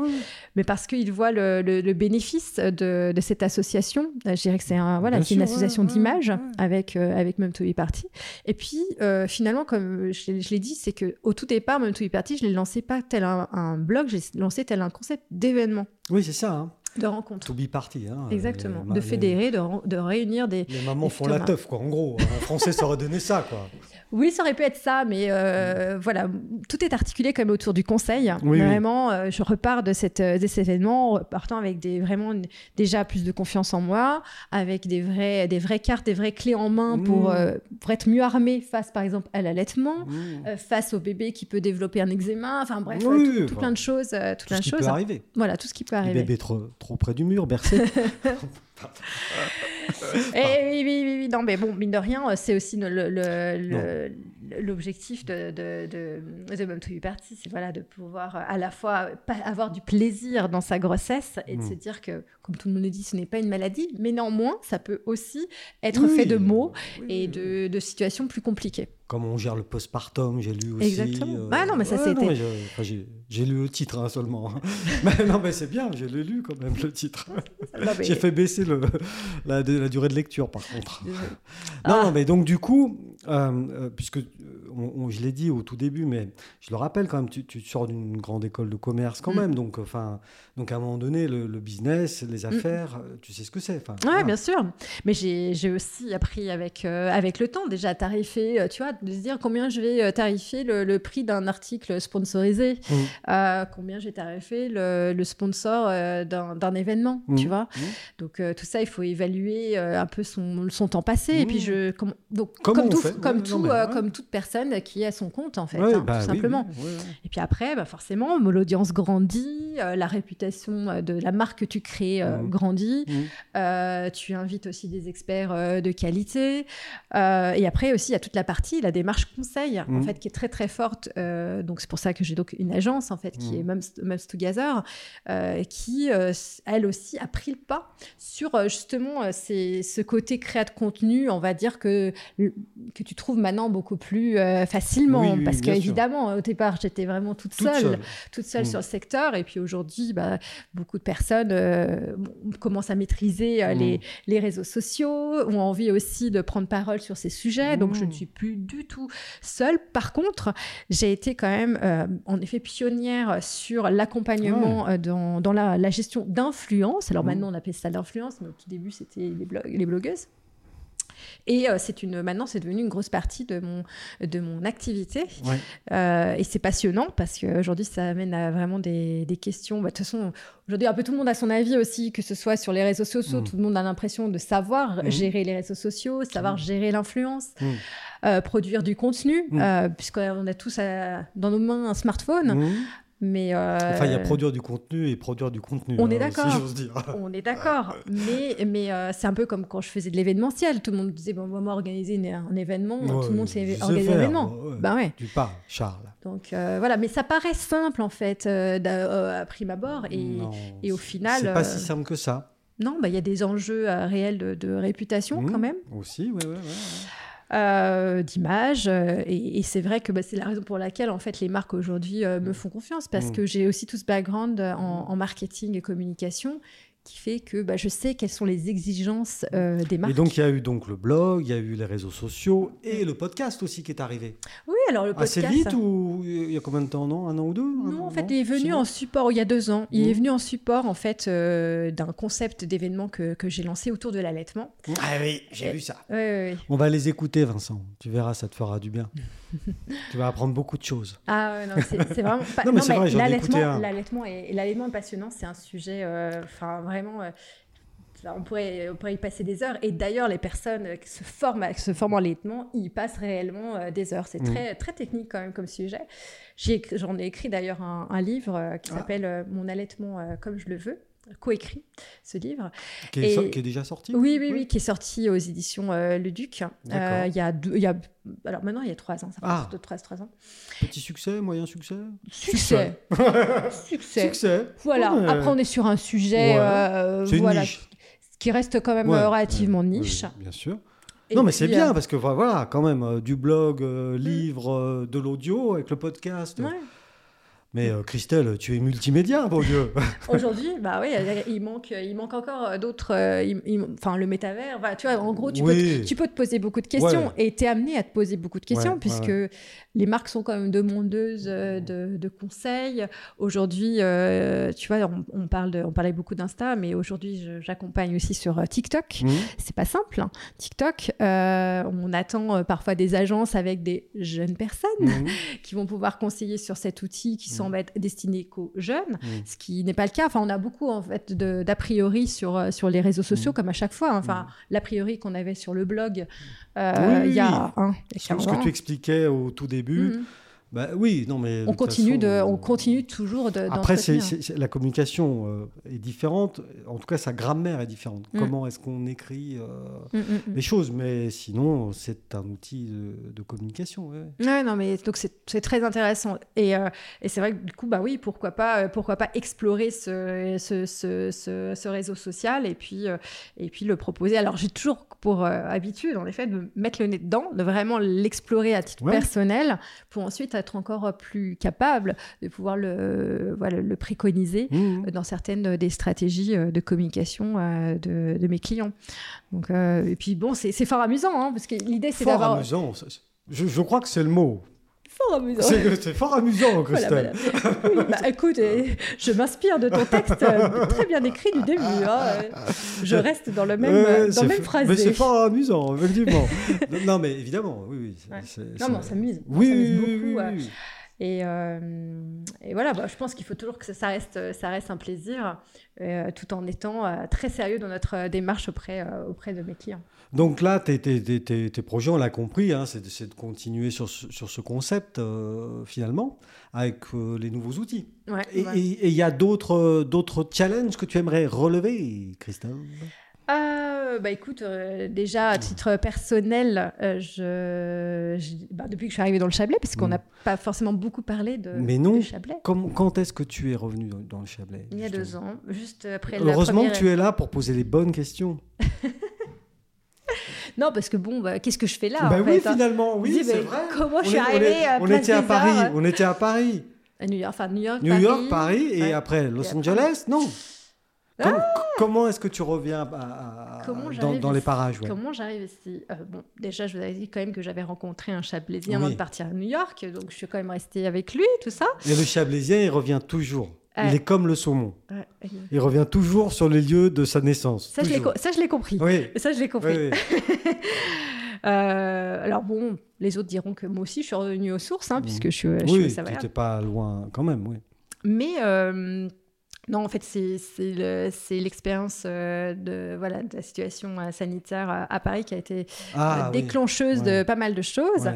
mais parce qu'ils voient le, le, bénéfice de, de, cette association. Euh, je dirais que c'est un, voilà, une association d'image avec, avec Même To Be Party. Et puis, finalement, comme je, l'ai dit, c'est que au tout départ, Même To Be Party, je l'ai lancé pas tel un, un blog, j'ai lancé tel un concept d'événement. Oui, c'est ça. Hein de rencontres. To be party. Hein, Exactement. de fédérer, de, de, réunir des. Les mamans font la teuf, quoi. En gros, un Français saurait donner ça, quoi. [laughs] Oui, ça aurait pu être ça, mais euh, voilà, tout est articulé comme autour du conseil. vraiment, euh, je repars de, cette, de cet événement partant avec des, vraiment déjà plus de confiance en moi, avec des, vrais, des vraies cartes, des vraies clés en main pour, mmh. euh, pour être mieux armé face, par exemple, à l'allaitement, mmh. face au bébé qui peut développer un eczéma, enfin bref, tout, plein de choses. tout, plein de choses. peut arriver. Voilà, tout ce qui peut arriver. Le bébé trop, trop près du mur, bercé. [laughs] Et oui, oui, oui, non, mais bon, mine de rien, c'est aussi l'objectif de, de, de, de Mom to Party, c'est voilà, de pouvoir à la fois avoir du plaisir dans sa grossesse et de se mm. dire que, comme tout le monde le dit, ce n'est pas une maladie, mais néanmoins, ça peut aussi être fait de mots et de, de situations plus compliquées comme on gère le postpartum, j'ai lu aussi. Exactement. Euh, ah non, mais ça c'était. J'ai lu le titre hein, seulement. [laughs] mais non, mais c'est bien, j'ai lu quand même le titre. [laughs] j'ai fait baisser le, la, la, durée de lecture par contre. non, non, ah. mais donc du coup, euh, euh, je l'ai dit au tout début, mais je le rappelle quand même, tu, tu sors d'une grande école de commerce quand mm. même, donc enfin, donc à un moment donné, le, business, les mm. affaires, tu sais ce que c'est. Oui, bien sûr. Mais j'ai aussi appris avec avec le temps déjà à tarifer, tu vois de se dire combien je vais euh, tarifer le, prix d'un article sponsorisé, mmh. euh, combien j'ai tarifé le, le sponsor euh, d'un événement, tu vois. Donc tout ça, il faut évaluer un peu son, son temps passé. Et puis je, donc, comme, tout, comme, tout, comme toute personne qui a son compte, en fait, hein, bah tout simplement. et puis après, bah, forcément, l'audience grandit, la réputation de la marque que tu crées grandit. tu invites aussi des experts de qualité. et après aussi, il y a toute la partie, la démarche conseil, en mmh. fait, qui est très, très forte. Euh, donc, c'est pour ça que j'ai donc une agence, en fait, qui est Mums, Mums Together, euh, qui, euh, elle aussi, a pris le pas sur, justement, ce côté créa de contenu, on va dire, que, que tu trouves maintenant beaucoup plus facilement. parce qu'évidemment, au départ, j'étais vraiment toute, seule, toute seule mmh. sur le secteur. Et puis aujourd'hui, bah, beaucoup de personnes commencent à maîtriser mmh. les, les réseaux sociaux, ont envie aussi de prendre parole sur ces sujets. Donc, je ne suis plus du tout seule. Par contre, j'ai été quand même, euh, en effet, pionnière sur l'accompagnement euh, dans, dans la, gestion d'influence. Alors maintenant, on appelle ça l'influence, mais au tout début, c'était les, les blogueuses. Et euh, c'est une, maintenant, c'est devenu une grosse partie de mon, de mon activité. et c'est passionnant parce qu'aujourd'hui, ça amène à vraiment des, des questions. Bah, de toute façon, aujourd'hui, un peu tout le monde a son avis aussi, que ce soit sur les réseaux sociaux. Mmh. Tout le monde a l'impression de savoir mmh. gérer les réseaux sociaux, savoir gérer l'influence. Euh, produire du contenu, mm. euh, puisqu'on a tous euh, dans nos mains un smartphone. Mais euh, Enfin, il y a produire du contenu et produire du contenu. On est hein, si d'accord. [laughs] On est d'accord, mais, mais euh, c'est un peu comme quand je faisais de l'événementiel. Tout le monde disait, bon, moi, organiser une- un événement, Ouais, tout le monde sais organiser un événement. ouais. Bah ouais. Tu parles, Charles. Donc euh, voilà, mais ça paraît simple en fait, euh, euh, à prime abord. Et Non, et au final, C'est pas euh, si simple que ça. non, bah, il y a des enjeux euh, réels de, de réputation Mmh, quand même. Aussi, oui, oui. Euh, d'image. euh, et et c'est vrai que bah, c'est la raison pour laquelle en fait les marques aujourd'hui euh, me font confiance parce Mm. que j'ai aussi tout ce background en, en marketing et communication qui fait que bah, je sais quelles sont les exigences euh, des marques. Et donc, il y a eu donc le blog, il y a eu les réseaux sociaux et le podcast aussi qui est arrivé. oui, alors le podcast. Assez vite ou il y a combien de temps, non? Un an ou deux? Non, an, en fait, il est venu en support il y a deux ans. Il est venu en support en fait euh, d'un concept d'événement que, que j'ai lancé autour de l'allaitement. Ah oui, j'ai vu ça. Ouais, ouais. On va les écouter, Vincent. Tu verras, ça te fera du bien. [laughs] tu vas apprendre beaucoup de choses. Ah ouais, non, c'est vraiment [laughs] pas... Non, mais c'est vrai, l'allaitement, est, est passionnant, c'est un sujet, euh, enfin vraiment, euh, on, pourrait, on pourrait y passer des heures. Et d'ailleurs, les personnes qui se forment, qui se forment en allaitement, y passent réellement euh, des heures. C'est Mm. très, très technique quand même comme sujet. J'en ai écrit d'ailleurs un, un livre euh, qui Ah. s'appelle euh, Mon allaitement comme je le veux, coécrit ce livre. Qui est, Et- so- qui est déjà sorti Oui, oui, oui, qui est sorti aux éditions euh, Le Duc. Euh, Il y a deux, y a, alors maintenant, il y a trois ans, ça fait Ah. trois ans. Petit succès, moyen succès? Succès. Succès. Succès. Voilà. Ouais. Après, on est sur un sujet euh, une voilà, niche. qui reste quand même Ouais, euh, relativement ouais, niche. bien sûr. Et non, mais c'est bien parce que voilà, quand même, du blog, euh, livre, de l'audio avec le podcast. ouais. Mais euh, Christelle, tu es multimédia, mon Dieu. [laughs] Aujourd'hui, bah oui, il manque, il manque encore euh, d'autres. euh, Enfin, le métavers. Voilà, tu vois, en gros, tu, peux te, tu peux te poser beaucoup de questions Ouais. et tu es amené à te poser beaucoup de questions Ouais, puisque ouais, les marques sont quand même demandeuses de, de conseils. Aujourd'hui, euh, tu vois, on, on parle de, on parlait beaucoup d'Insta, mais aujourd'hui, j'accompagne aussi sur TikTok. Mhm. C'est pas simple. hein. TikTok, euh, on attend parfois des agences avec des jeunes personnes Mhm. [laughs] qui vont pouvoir conseiller sur cet outil qui Mm. Semble être destiné qu'aux jeunes, Mhm. ce qui n'est pas le cas. Enfin, on a beaucoup en fait d'a priori sur, euh, sur les réseaux sociaux, Mm. comme à chaque fois. Enfin, Mm. l'a priori qu'on avait sur le blog euh, Oui, il y a, hein, il y a Ce, 15 ce que tu expliquais au tout début. Bah oui, non mais. On continue, façon, de, euh, on continue toujours de, Après, c'est- la communication euh, est différente. En tout cas, sa grammaire est différente. Mm. Comment est-ce qu'on écrit euh, Mm, mm, les choses Mais sinon, c'est un outil de, de communication. ouais. Ouais, non, mais donc c'est très intéressant. Et, euh, et c'est vrai que du coup, bah oui, pourquoi pas, euh, pourquoi pas explorer ce, ce, ce, ce- ce réseau social et puis, euh, et puis le proposer. Alors, j'ai toujours pour euh, habitude, en effet, de mettre le nez dedans, de vraiment l'explorer à titre Ouais. personnel pour ensuite être encore plus capable de pouvoir le, voilà, le préconiser Mhm. dans certaines des stratégies euh, de communication euh, de, de mes clients. Donc, euh, et puis bon, c'est fort amusant, hein, parce que l'idée c'est Fort d'avoir... amusant. ça- Je, je crois que c'est le mot. Fort amusant. C'est, c'est fort amusant, Christelle. voilà. Oui, bah, écoute, euh, je m'inspire de ton texte euh, très bien écrit du début. hein, euh. Je reste dans le même, euh, dans même phrasé. Mais c'est fort amusant, effectivement. [laughs] non, mais évidemment, oui, oui. Non, mais on s'amuse. Oui, oui, beaucoup. oui, euh. Et, euh, et voilà, bah, je pense qu'il faut toujours que ça, reste, ça reste un plaisir, euh, tout en étant euh, très sérieux dans notre euh, démarche auprès, euh, auprès de mes clients. Donc là, tes, tes- tes- tes- tes projets, on l'a compris, hein, c'est, de- continuer sur ce, sur ce concept, euh, finalement, avec euh, les nouveaux outils. Ouais, Et ouais. il y a d'autres, d'autres challenges que tu aimerais relever, Christophe Euh, bah écoute, déjà à titre personnel, je, bah, depuis que je suis arrivée dans le Chablais, parce qu'on Mm. n'a pas forcément beaucoup parlé de, Mais non. du Chablais. Comme- Quand est-ce que tu es revenu dans, dans le Chablais Il y a deux ans, juste après la Heureusement première... que tu es là pour poser les bonnes questions. [laughs] Non, parce que bon, bah, qu'est-ce que je fais là bah en oui, fait, hein? finalement, oui, dis, c'est vrai. Comment On je suis on arrivée à on Place était à Paris, Arts on était à Paris. À New York, enfin New York, New Paris. York, Paris, et Ouais. après Los Et après- Angeles Non. Ah Com- comment est-ce que tu reviens à- à- Comment dans, dans les parages ouais. Comment j'arrive ici Euh, Bon, déjà, je vous avais dit quand même que j'avais rencontré un Chablaisien avant de partir à New York, donc je suis quand même restée avec lui, tout ça. Et le Chablaisien, il revient toujours. Il est comme le saumon. Ouais, Il revient toujours sur les lieux de sa naissance. ça, je l'ai toujours. co- ça, je l'ai compris. Oui. Ça, je l'ai compris. oui, oui. [laughs] Euh, alors bon, les autres diront que moi aussi, je suis revenue aux sources, hein, puisque je suis, je Oui, tu n'étais pas loin quand même, oui. Mais, euh, Non, en fait, c'est c'est le- c'est l'expérience euh, de, voilà, de la situation euh, sanitaire euh, à Paris qui a été Ah, oui. déclencheuse de pas mal de choses. Ouais.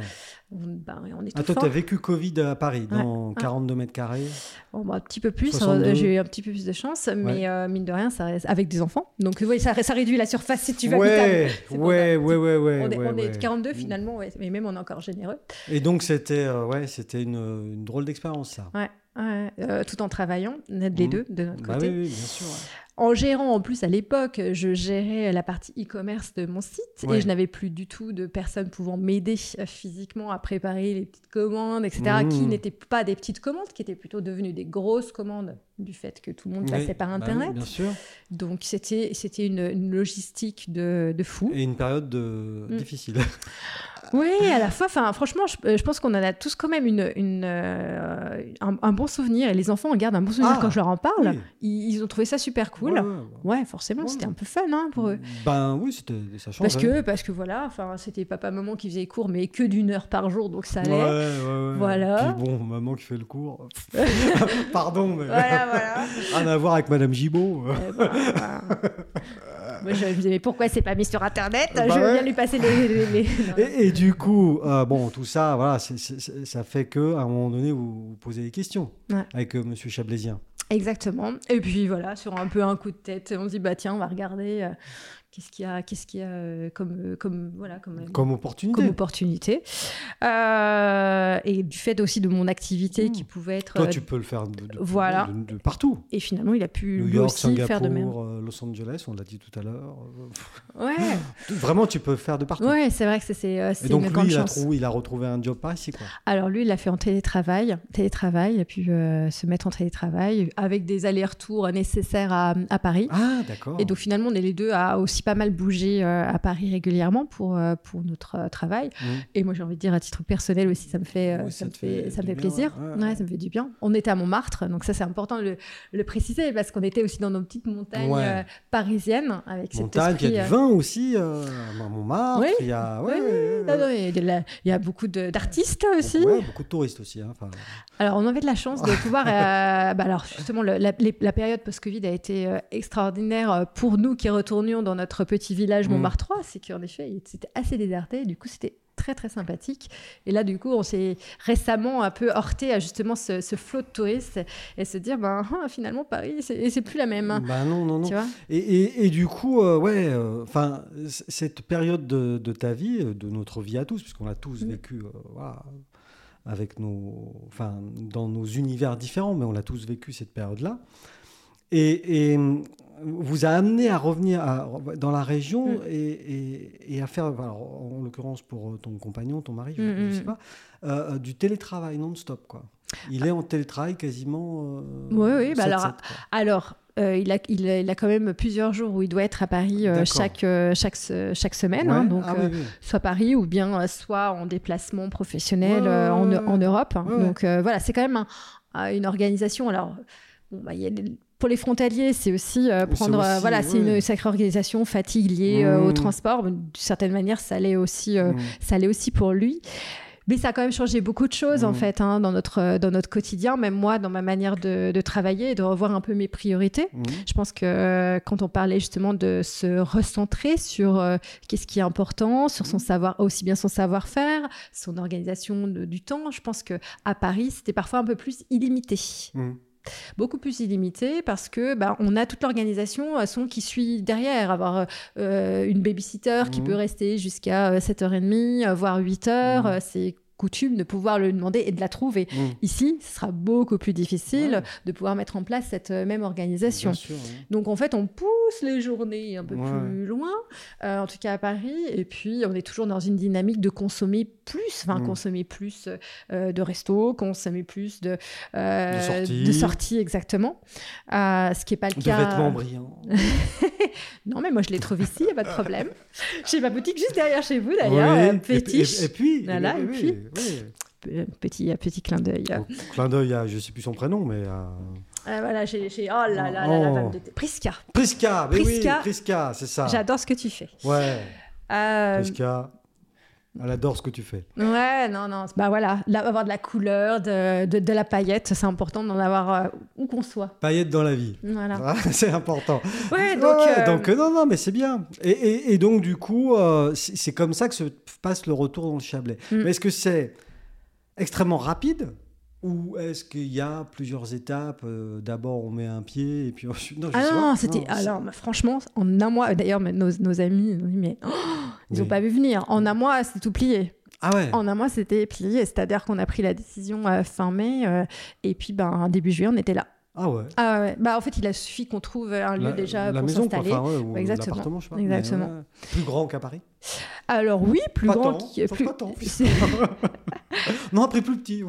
Ben, on est Ah, toi, tu as vécu Covid à Paris, dans Ouais. 42 mètres carrés. Bon, bah, un petit peu plus, 62. euh, j'ai eu un petit peu plus de chance, mais euh, mine de rien, ça reste avec des enfants. Donc oui, ça, ça réduit la surface si tu vas ouais, ouais, ça. ouais, ouais, on est, on est ouais. 42 finalement, ouais, mais même on est encore généreux. Et donc, c'était euh, ouais, une, une drôle d'expérience, ça. Ouais, ouais, euh, tout en travaillant, les Mhm. deux de notre Bah côté. oui, oui, bien sûr. ouais. En gérant en plus à l'époque, je gérais la partie e-commerce de mon site Ouais. et je n'avais plus du tout de personnes pouvant m'aider euh, physiquement à préparer les petites commandes, etc., Mmh. qui n'étaient pas des petites commandes, qui étaient plutôt devenues des grosses commandes du fait que tout le monde Oui, passait par bah oui, Internet. bien sûr. Donc c'était une, une logistique de, de fou. Et une période de... Mm. difficile. [laughs] Oui, à la fois, enfin, franchement, je, je pense qu'on en a tous quand même une, une, euh, un, un bon souvenir. Et les enfants en gardent un bon souvenir Ah, quand je leur en parle. Oui. Ils, ils ont trouvé ça super cool. Ouais, Ouais, ouais, ouais. forcément, Ouais. c'était un peu fun hein, pour eux. Ben oui, c'était ça change. Parce que, parce que voilà, enfin, c'était papa-maman qui faisait les cours, mais que d'une heure par jour, donc ça allait. Voilà. Puis bon, maman qui fait le cours. [laughs] Pardon, mais Voilà, voilà. [laughs] rien à voir avec Madame Gibault. Euh, voilà, voilà. [laughs] Moi, je me disais, mais pourquoi c'est pas mis sur Internet Bah Je veux bien lui passer les... les- les- Non. [laughs] Et, et du coup, euh, bon, tout ça, voilà, ça fait que à un moment donné, vous, vous posez des questions Ouais. avec euh, Monsieur Chablaisien. Exactement. Et puis voilà, sur un peu un coup de tête, on se dit, bah tiens, on va regarder euh, qu'est-ce qu'il y a, qu'est-ce qu'il y a euh, comme, euh, comme, voilà, comme, Comme opportunité. comme opportunité. Euh, et du fait aussi de mon activité Mmh. qui pouvait être. Toi, euh, tu peux le faire de, de- voilà. de- de partout. Et finalement, il a pu New lui York, aussi faire de même. Singapour, euh, Los Angeles, on l'a dit tout à l'heure. Euh, Ouais, [laughs] Vraiment, tu peux faire de partout. ouais c'est vrai que c'est, c'est, euh, Et donc une lui, grande il a, chance. il a retrouvé un job par ici, quoi. Alors lui, il l'a fait en télétravail. Télétravail, il a pu euh, se mettre en télétravail avec des allers-retours nécessaires à, à Paris. Ah, d'accord. Et donc finalement, on est les deux à aussi pas mal bouger euh, à Paris régulièrement pour, euh, pour notre euh, travail. Mmh. Et moi, j'ai envie de dire à titre personnel aussi, ça me fait, ça me fait, ça me fait bien, plaisir. ouais, Ouais, ouais. ça me fait du bien. On était à Montmartre, donc ça c'est important de le, le préciser parce qu'on était aussi dans nos petites montagnes euh, parisiennes avec Montagne, il y a du vin aussi, euh, à Montmartre. Oui. Il y a, non, non, il y a de la- il y a beaucoup d'artistes aussi. Beaucoup de touristes aussi. hein, Alors, on avait de la chance de [laughs] pouvoir. euh, bah alors, justement, le- la, les- la période post-Covid a été euh, extraordinaire euh, pour nous qui retournions dans notre petit village Mm. Montmartrois. C'est qu'en effet, c'était assez déserté. Du coup, c'était très, très sympathique. Et là, du coup, on s'est récemment un peu heurté à justement ce, ce flot de touristes et se dire, ben, ah, finalement, Paris, c'est plus la même. bah non, non, non. Tu vois? Et, et, et du coup, euh, ouais, enfin, cette période de, de ta vie, de notre vie à tous, puisqu'on l'a tous Mm. vécu, euh, voilà, avec nos, enfin, dans nos univers différents, mais on l'a tous vécu cette période-là. Et, et, vous a amené à revenir à- dans la région Mm. et, et- et à faire, alors, en l'occurrence pour ton compagnon, ton mari, je Mm, ne mm. sais pas, euh, du télétravail non-stop, quoi. Il est en télétravail quasiment. euh, Oui, oui, bah 7-7, alors, quoi. Alors, euh, il, a, il, a, il a quand même plusieurs jours où il doit être à Paris euh, chaque, euh, chaque, chaque semaine. hein, Ouais, donc, ah euh, oui, oui. soit Paris ou bien euh, soit en déplacement professionnel Ouais, euh, en, en Europe. Ouais, ouais. Donc voilà, c'est quand même un- un- une organisation. Alors, bon, bah, y a des- pour les frontaliers, c'est aussi prendre. aussi, voilà, c'est une sacrée organisation, fatigue liée euh, au Mmh. transport. D'une certaine manière, ça l'est aussi, euh, Mm. ça l'est aussi pour lui. Mais ça a quand même changé beaucoup de choses en Mm. fait hein, dans notre dans notre quotidien, même moi dans ma manière de, de travailler et de revoir un peu mes priorités. Mm. Je pense que euh, quand on parlait justement de se recentrer sur euh, qu'est-ce qui est important, sur Mm. son savoir, aussi bien son savoir-faire, son organisation de- du temps, je pense que à Paris, c'était parfois un peu plus illimité. Mm. Beaucoup plus illimité parce que bah, on a toute l'organisation euh, son qui suit derrière. Avoir euh, une babysitter qui Mhm. peut rester jusqu'à euh, 7h30, euh, voire 8h, Mhm. euh, c'est coutume de pouvoir le demander et de la trouver. Mm. Ici, ce sera beaucoup plus difficile Ouais. de pouvoir mettre en place cette euh, même organisation. Bien sûr, ouais. Donc en fait, on pousse les journées un peu Ouais. plus loin, euh, en tout cas à Paris, et puis on est toujours dans une dynamique de consommer plus, enfin Mm. consommer plus euh, de restos, consommer plus de, euh, De sorties. de sorties, exactement. Ce qui n'est pas le De cas. vêtements brillants. [laughs] Non, mais moi je les trouve ici, il n'y a pas de problème. [laughs] J'ai ma boutique juste derrière chez vous d'ailleurs, Oui. Et puis- Fétiche. Et, et puis, Voilà, oui, et oui, puis- oui. Petit, petit clin d'œil. Au clin d'œil à, je sais plus son prénom, mais euh, Euh, voilà, j'ai. Oh là là là là, Oh. va me détester. Priska. Priska, mais oui, Priska, c'est ça. J'adore ce que tu fais. Ouais, Euh, Priska. Elle adore ce que tu fais. Ouais, non, non. Bah voilà, là, avoir de la couleur, de, de, de la paillette, c'est important d'en avoir euh, où qu'on soit. Paillettes dans la vie. Voilà. Ah, [laughs] c'est important. Ouais, donc. Ouais, euh, donc, euh, non, non, mais c'est bien. Et, et- et donc, du coup, euh, c'est c'est comme ça que se passe le retour dans le Chablais. Mm. Mais est-ce que c'est extrêmement rapide ou est-ce qu'il y a plusieurs étapes euh, D'abord, on met un pied et puis [laughs] ensuite. Non, je Ah non, c'était. Alors, mais franchement, en un mois, d'ailleurs, nos, nos amis, ils ont dit, mais oh, ils n'ont Oui. pas vu venir. En un mois, c'est tout plié. Ah ouais En un mois, c'était plié. C'est-à-dire qu'on a pris la décision euh, fin mai, euh, et puis, ben, début juillet, on était là. Ah ouais. Ah ouais. Bah, en fait, il a suffi qu'on trouve un lieu La, déjà la pour s'installer. Enfin, ouais, ou Exactement. l'appartement, je sais pas. Exactement. Mais. Plus grand qu'à Paris Alors oui, plus Pas grand, tant, qui- plus. pas tant. [laughs] [laughs] Non, après plus petit.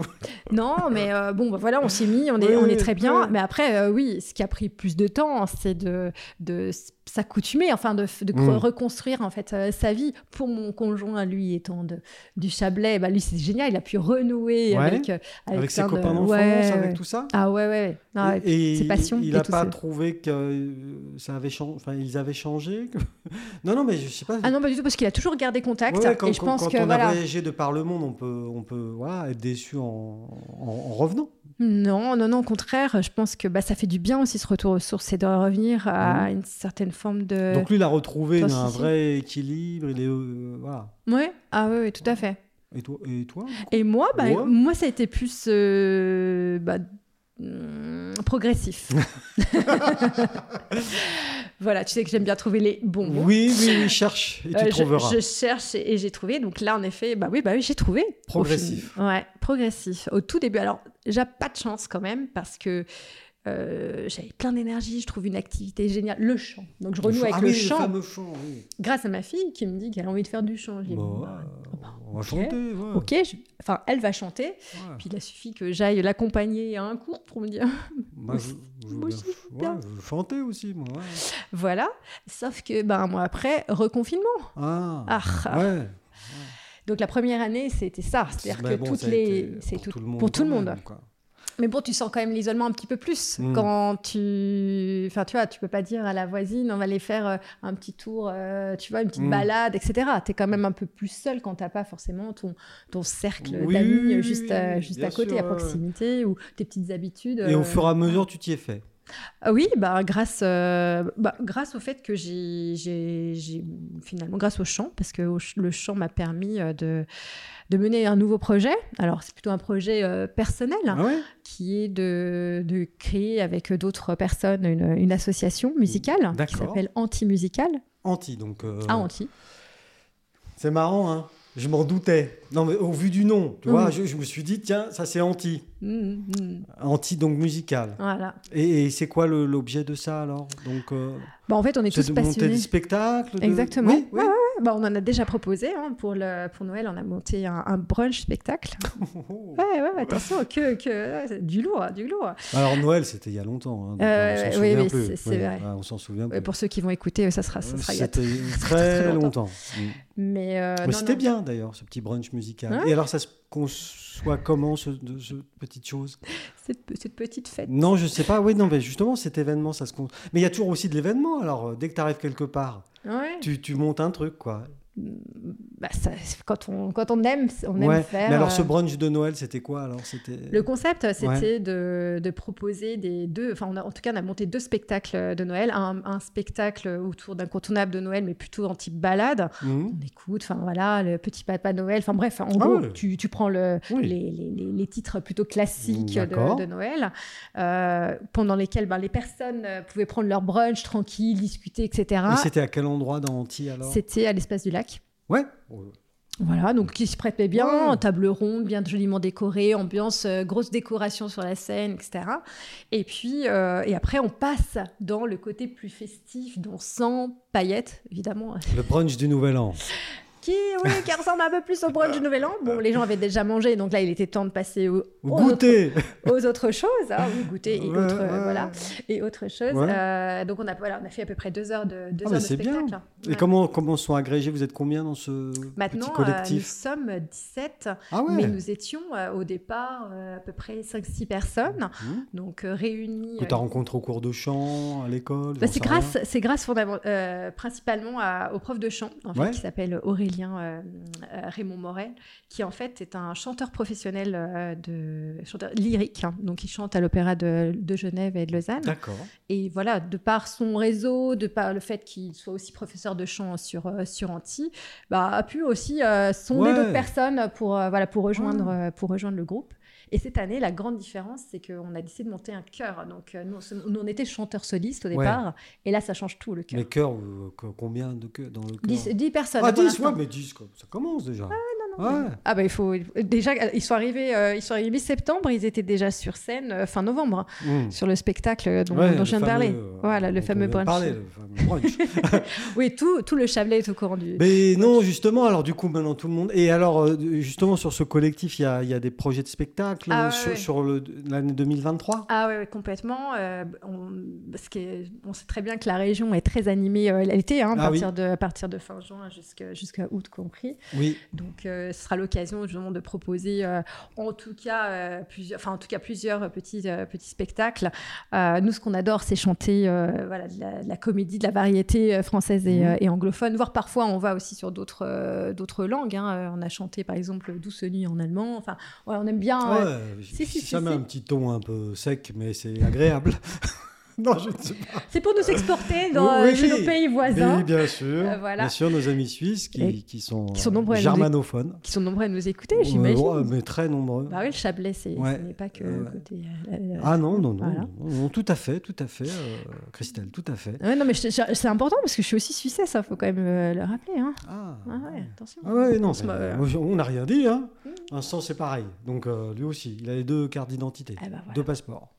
Non, mais euh, bon, bah, voilà, on s'est mis, on est, Oui, on est très bien. oui. Mais après, euh, oui, ce qui a pris plus de temps, c'est de, de s'accoutumer, enfin de, de Mm. re- reconstruire en fait euh, sa vie. Pour mon conjoint, lui étant de, du Chablais, bah, lui c'est génial, il a pu renouer Ouais. avec, avec, Avec ses copains d'enfance, Ouais, avec ouais. tout ça Ah ouais, ouais. Ah ouais. et, ses passions il et n'a pas ça. trouvé que ça avait changé, enfin ils avaient changé. que- [laughs] non, non, mais je sais pas. Ah non, pas du tout, parce qu'il a toujours gardé contact. Ouais, ouais, quand, et je quand- pense quand que on voilà. a voyagé de par le monde, on peut, on peut voilà, être déçu en, en- en revenant. Non, non, non, au contraire, je pense que bah, ça fait du bien aussi ce retour aux sources et de revenir à Mhm. une certaine forme de. Donc lui, il a retrouvé toi, un si, si. vrai équilibre. Il est, euh, voilà. Ouais, ah oui, tout à fait. Et toi, et toi Et moi, bah, Ouais. moi, ça a été plus euh, bah, hum, progressif. [laughs] [laughs] voilà, tu sais que j'aime bien trouver les bons mots. Oui, oui, oui, cherche et tu Euh, trouveras. je cherche et, et j'ai trouvé. Donc là, en effet, bah oui, bah oui, j'ai trouvé. Progressif. Ouais, progressif. Au tout début. Alors, j'ai pas de chance quand même parce que euh, j'avais plein d'énergie. Je trouve une activité géniale. Le chant. Donc je Le renoue chant. avec Ah le oui, chant fameux chant, oui. grâce à ma fille qui me dit qu'elle a envie de faire du chant. Bon, ouais, bah, bah, on va chanter. ouais. Ok, je- enfin, elle va chanter. Ouais. Puis il a suffi que j'aille l'accompagner à un cours pour me dire [laughs] Moi, je, je moi aussi, ouais, bien. je veux chanter aussi, moi. voilà. Sauf que ben, un mois après, reconfinement. Ah, Ah, ouais. Donc la première année, c'était ça. C'est-à-dire Bah que bon, toutes les. pour tout, le monde. pour tout le monde. même. Mais bon, tu sens quand même l'isolement un petit peu plus Mm. quand tu. Enfin, tu vois, tu peux pas dire à la voisine, on va aller faire euh, un petit tour, euh, tu vois, une petite Mm. balade, etc. Tu es quand même un peu plus seul quand t'as pas forcément ton, ton cercle Oui, d'amis euh, juste, à, oui, juste à côté, sûr, à proximité, ou tes petites habitudes. Et au euh, fur et à mesure, tu t'y es fait. Ah oui, bah, grâce, euh, bah, grâce au fait que j'ai, finalement, grâce au chant, parce que au ch- le chant m'a permis euh, de, de mener un nouveau projet. Alors, c'est plutôt un projet euh, personnel, hein, Ah ouais? Qui est de, de créer avec d'autres personnes une, une association musicale qui s'appelle Anti-Musical. Anti, donc. euh, Ah, Anti. C'est marrant, hein Je m'en doutais. Non, mais au vu du nom, tu vois, Mhm. je, je me suis dit, tiens, ça c'est anti. Mhm, mhm. Anti, donc musical. Voilà. Et, et c'est quoi l'objet de ça alors? Donc, euh, Bah, en fait, on est tous de monter passionnés. des spectacles de- Exactement. Oui, oui. Ouais, Bah, on en a déjà proposé hein, pour, le, pour Noël. On a monté un, un brunch spectacle. [laughs] Oh. Ouais, ouais, attention, que, que du lourd, du lourd. Alors Noël, c'était il y a longtemps. hein, Euh, on s'en oui, souvient oui, c'est- Oui, vrai. ouais, on s'en souvient plus. pour ceux qui vont écouter, ça sera, ça sera C'était très, longtemps. longtemps. Mm. Mais, euh, Mais c'était bien d'ailleurs, ce petit brunch musical. Et alors, ça se conçoit comment, ce, de, ce petite chose Cette, cette petite fête. Non, je sais pas. Oui, non, mais justement, cet événement, ça se con... Mais il y a toujours aussi de l'événement. Alors, euh, dès que tu arrives quelque part, Ouais. tu, tu montes un truc, quoi. Bah, ça, quand, on, quand on aime, on aime ouais. faire. Mais alors, euh, ce brunch de Noël, c'était quoi alors? C'était. Le concept, c'était Ouais. de, de proposer des deux. Enfin, on a- en tout cas, on a monté deux spectacles de Noël. Un, un spectacle autour d'incontournable de Noël, mais plutôt en type balade. Mhm. On écoute, enfin voilà, le petit papa Noël. Enfin bref, en Ah gros, tu, tu prends le, Oui. les, les- les- les titres plutôt classiques de, de Noël, euh, pendant lesquels ben, les personnes euh, pouvaient prendre leur brunch tranquille, discuter, etc. Et c'était à quel endroit dans Antilles alors? C'était à l'espace du lac. Ouais. Voilà, donc qui se prêtait bien, Ouais. table ronde, bien joliment décorée, ambiance, euh, grosse décoration sur la scène, etc. Et puis, euh, et après, on passe dans le côté plus festif, dansant, paillettes, évidemment, Le brunch du Nouvel An. Qui, oui, qui ressemble un peu plus au brunch du Nouvel An. Bon, les gens avaient déjà mangé, donc là, il était temps de passer au- aux, autres, Goûter aux autres choses, hein, oui, goûter et Ouais, autres, euh, ouais. voilà, et autres choses. Ouais. Euh, donc on a, voilà, on a fait à peu près deux heures de, deux Ah, mais heures de c'est bien. spectacle. Et comment, comment sont agrégés? Vous êtes combien dans ce Maintenant, petit euh, nous collectif sommes 17 Ah Mais nous étions euh, au départ à peu près 5-6 personnes, Mhm. donc réunies. Que tu as rencontré au cours de chant, à l'école bah, c'est grâce, c'est grâce fondament- euh, principalement à- au prof de chant en fait, qui s'appelle Aurélie Julien Raymond Morel, qui en fait est un chanteur professionnel de chanteur lyrique, hein. donc il chante à l'opéra de, de, Genève et de Lausanne. D'accord. Et voilà, de par son réseau, de par le fait qu'il soit aussi professeur de chant sur sur Anti, bah, a pu aussi sonder d'autres personnes pour voilà pour rejoindre pour rejoindre le groupe. Et cette année, la grande différence, c'est qu'on a décidé de monter un chœur. Donc, euh, nous, on était chanteur soliste au départ, et là, ça change tout, le chœur. Mais chœur, euh, combien de chœurs dans le chœur? 10, personnes. Ah, 10, ouais, mais 10, ça commence déjà. Ah, ah bah il faut déjà ils sont arrivés euh, ils sont arrivés mi-septembre ils étaient déjà sur scène euh, fin novembre mmh. sur le spectacle dont, dont je viens de parler. Euh, voilà le fameux brunch. Parler, le fameux brunch. [laughs] [laughs] oui tout, tout le Chablais est au courant du. Mais non justement alors du coup maintenant tout le monde et alors justement sur ce collectif il y a, y a, des projets de spectacle ah, sur, sur l'année 2023. Ah ouais, complètement. on, parce que on sait très bien que la région est très animée l'été hein, à, ah partir de, à partir de fin juin jusqu'à jusqu'à août compris. Oui. Donc ce sera l'occasion justement de proposer euh, en tout cas euh, plusieurs, enfin en tout cas plusieurs petits euh, petits spectacles. nous, ce qu'on adore, c'est chanter voilà de la, comédie, de la variété française et, mmh. anglophone. Voire parfois, on va aussi sur d'autres d'autres langues. Hein. On a chanté par exemple Douce nuit en allemand. Enfin, on aime bien. Ouais, ça met un petit ton un peu sec, mais c'est agréable. [laughs] [laughs] non, je ne sais pas. C'est pour nous exporter dans nos pays voisins. Oui, bien sûr. Euh, voilà. Bien sûr, nos amis suisses qui, qui sont, qui sont nombreux germanophones. Qui sont nombreux à nous écouter, j'imagine. mais très nombreux. Bah oui, le Chablais, ce n'est pas que côté. Euh, ah non, non, non, non, Tout à fait, tout à fait, euh, Christelle, tout à fait. Ouais, non, mais c'est important parce que je suis aussi suissesse, il hein, faut quand même le rappeler. Hein. Ah. ah ouais, attention. Ah ouais, non, on n'a rien dit. Hein. Un sens, c'est pareil. Donc lui aussi, il a les deux cartes d'identité, eh ben deux passeports.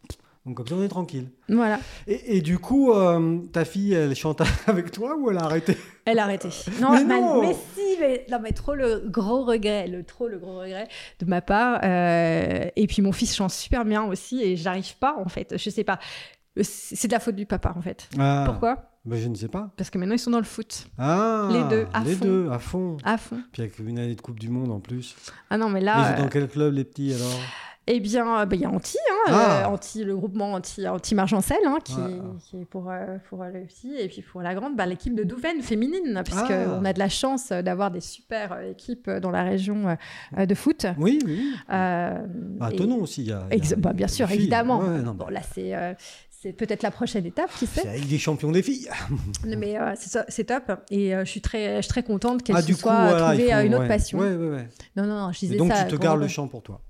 Donc comme ça, on est tranquille. Voilà. Et, du coup, euh, ta fille, elle chante [laughs] avec toi ou elle a arrêté? Elle a arrêté. [laughs] Non, mais, non. mais si, mais, non, mais trop le gros regret, le trop le gros regret de ma part. Euh, et puis mon fils chante super bien aussi et j'arrive pas en fait. Je sais pas. C'est de la faute du papa en fait. Ah. Pourquoi? Ben, je ne sais pas. Parce que maintenant ils sont dans le foot. Ah, les deux, à les fond. deux, à fond. À fond. Puis avec une année de Coupe du Monde en plus. Ah non, mais là. Ils dans quel club les petits alors? Eh bien, euh, bah, il y a Anti, hein, ah. euh, Anti, le groupement Anti, Anti Margencel, hein, qui, qui, est pour, euh, pour le petit, et puis pour la grande, bah, l'équipe de Douvaine féminine, puisqu'on ah. a de la chance d'avoir des super équipes dans la région de foot. Oui, oui. Euh, bah, aussi, il y a. bah, bien sûr, évidemment. bon, là, c'est c'est peut-être la prochaine étape, qui sait. Avec des champions des filles. Mais c'est top. Et je, suis très, je suis très contente qu'elle ah, soit trouvée une autre passion. Ouais. Non, non, non, je disais Et donc, tu te gardes le chant pour toi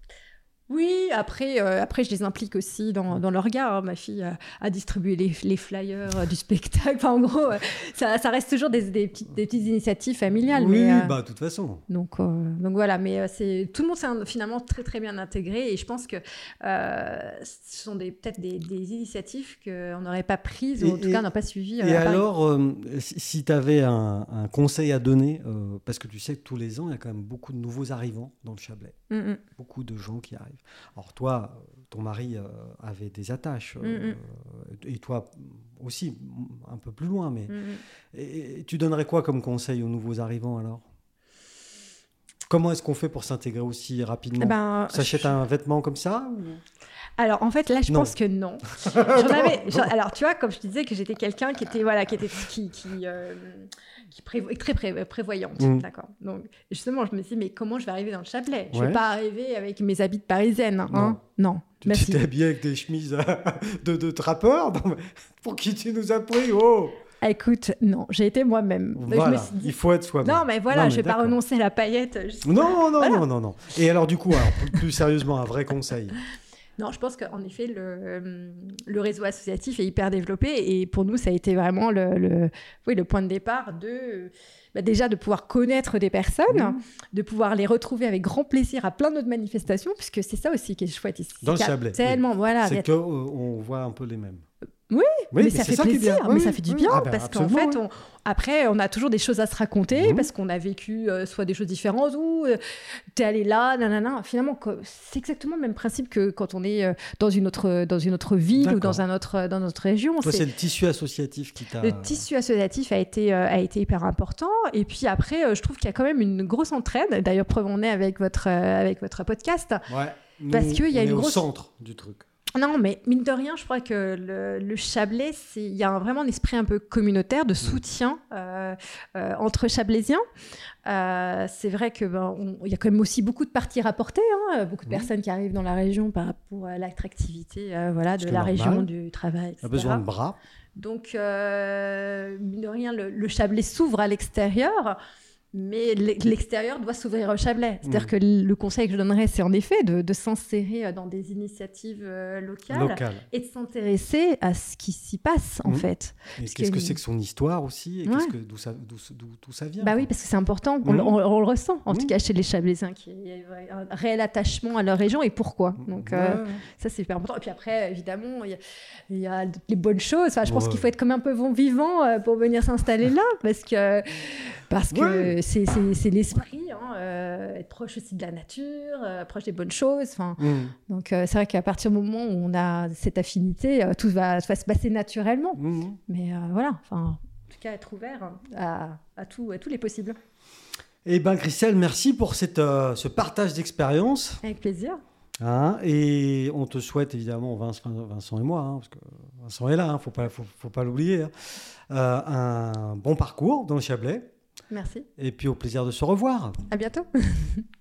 oui, après, euh, après, je les implique aussi dans, dans leur regard. Hein. Ma fille a, distribué les, les, flyers euh, du spectacle. Enfin, en gros, euh, ça, ça, reste toujours des, des, petites, des, petites, initiatives familiales. Oui, mais, bah, de toute façon. Donc, donc voilà, mais c'est tout le monde s'est finalement très très bien intégré. Et je pense que ce sont peut-être des, initiatives qu'on n'aurait pas prises, ou en tout cas, on n'a pas suivi. et alors, si, tu avais un, un, conseil à donner, parce que tu sais que tous les ans, il y a quand même beaucoup de nouveaux arrivants dans le Chablais. Mm, mm. Beaucoup de gens qui arrivent. Alors toi, ton mari euh, avait des attaches, euh, mm, et toi aussi, un peu plus loin, mais et, tu donnerais quoi comme conseil aux nouveaux arrivants alors? Comment est-ce qu'on fait pour s'intégrer aussi rapidement? Eh ben, S'achète un vêtement comme ça alors en fait là je pense que non. [laughs] alors tu vois comme je te disais que j'étais quelqu'un qui était voilà qui était qui, qui, euh, qui très prévoyante, mm. d'accord. Donc justement je me suis dit mais comment je vais arriver dans le Chapelet Je vais pas arriver avec mes habits de parisienne, hein Non. Tu t'es habillé avec des chemises [laughs] de, de trappeur? Pour qui tu nous as pris Oh Écoute, non, j'ai été moi-même. Voilà, il faut être soi-même. Non, mais voilà, je vais pas renoncer à la paillette. Non, non, non, non, non. Et alors, du coup, alors, plus sérieusement, un vrai conseil. Non, je pense qu'en effet, le, le, réseau associatif est hyper développé et pour nous, ça a été vraiment le, le oui, le point de départ de bah déjà de pouvoir connaître des personnes, de pouvoir les retrouver avec grand plaisir à plein d'autres manifestations, puisque c'est ça aussi qui est chouette ici. Dans le Chablais. Tellement, voilà. C'est qu'on voit un peu les mêmes. Oui, mais, ça fait plaisir, mais ça fait du bien, ah ben, parce qu'en fait, on, après, on a toujours des choses à se raconter, mhm. parce qu'on a vécu euh, soit des choses différentes, ou euh, t'es allé là, nanana. Finalement, c'est exactement le même principe que quand on est euh, dans, une autre, dans une autre ville ou dans, un autre, dans notre région. Toi, c'est le tissu associatif qui t'a... Le tissu associatif a été, a été hyper important, et puis après, je trouve qu'il y a quand même une grosse entraide, d'ailleurs, preuve on est avec votre, avec votre podcast, ouais. parce qu'il y a une est grosse... au centre du truc. Non, mais mine de rien, je crois que le, le Chablais, il y a vraiment un esprit un peu communautaire de soutien euh, euh, entre Chablaisiens. Euh, c'est vrai qu'il ben, y a quand même aussi beaucoup de parties rapportées, hein, beaucoup de personnes qui arrivent dans la région par rapport à l'attractivité voilà, de la région, du travail. Etc. A besoin de bras. Donc, mine de rien, le, le Chablais s'ouvre à l'extérieur mais l'extérieur doit s'ouvrir au Chablais. C'est-à-dire mmh. que le conseil que je donnerais, c'est en effet de, s'insérer euh, dans des initiatives euh, locales et de s'intéresser à ce qui s'y passe, en mmh. fait. Qu'est-ce que c'est que son histoire aussi et d'où ça, ça, vient Bah oui, parce que c'est important, on, mmh. le ressent, en tout cas chez les Chablaisiens, qu'il y a un réel attachement à leur région et pourquoi. Donc euh, ça, c'est hyper important. Et puis après, évidemment, il y, a les bonnes choses. Enfin, je pense qu'il faut être comme un peu bon vivant pour venir s'installer là, parce que, parce que c'est l'esprit, hein, euh, être proche aussi de la nature, euh, proche des bonnes choses. Enfin, mm. Donc euh, c'est vrai qu'à partir du moment où on a cette affinité, tout va, va, se passer naturellement. Mm. Mais voilà, enfin, en tout cas, être ouvert à, à, tout, à tous les possibles. Eh bien, Christelle, merci pour cette, ce partage d'expérience. Avec plaisir. Hein, et on te souhaite évidemment, Vincent, Vincent et moi, hein, parce que Vincent est là, il hein, ne faut pas, faut, faut pas l'oublier, un bon parcours dans le Chablais. Merci. Et puis au plaisir de se revoir. À bientôt. [laughs]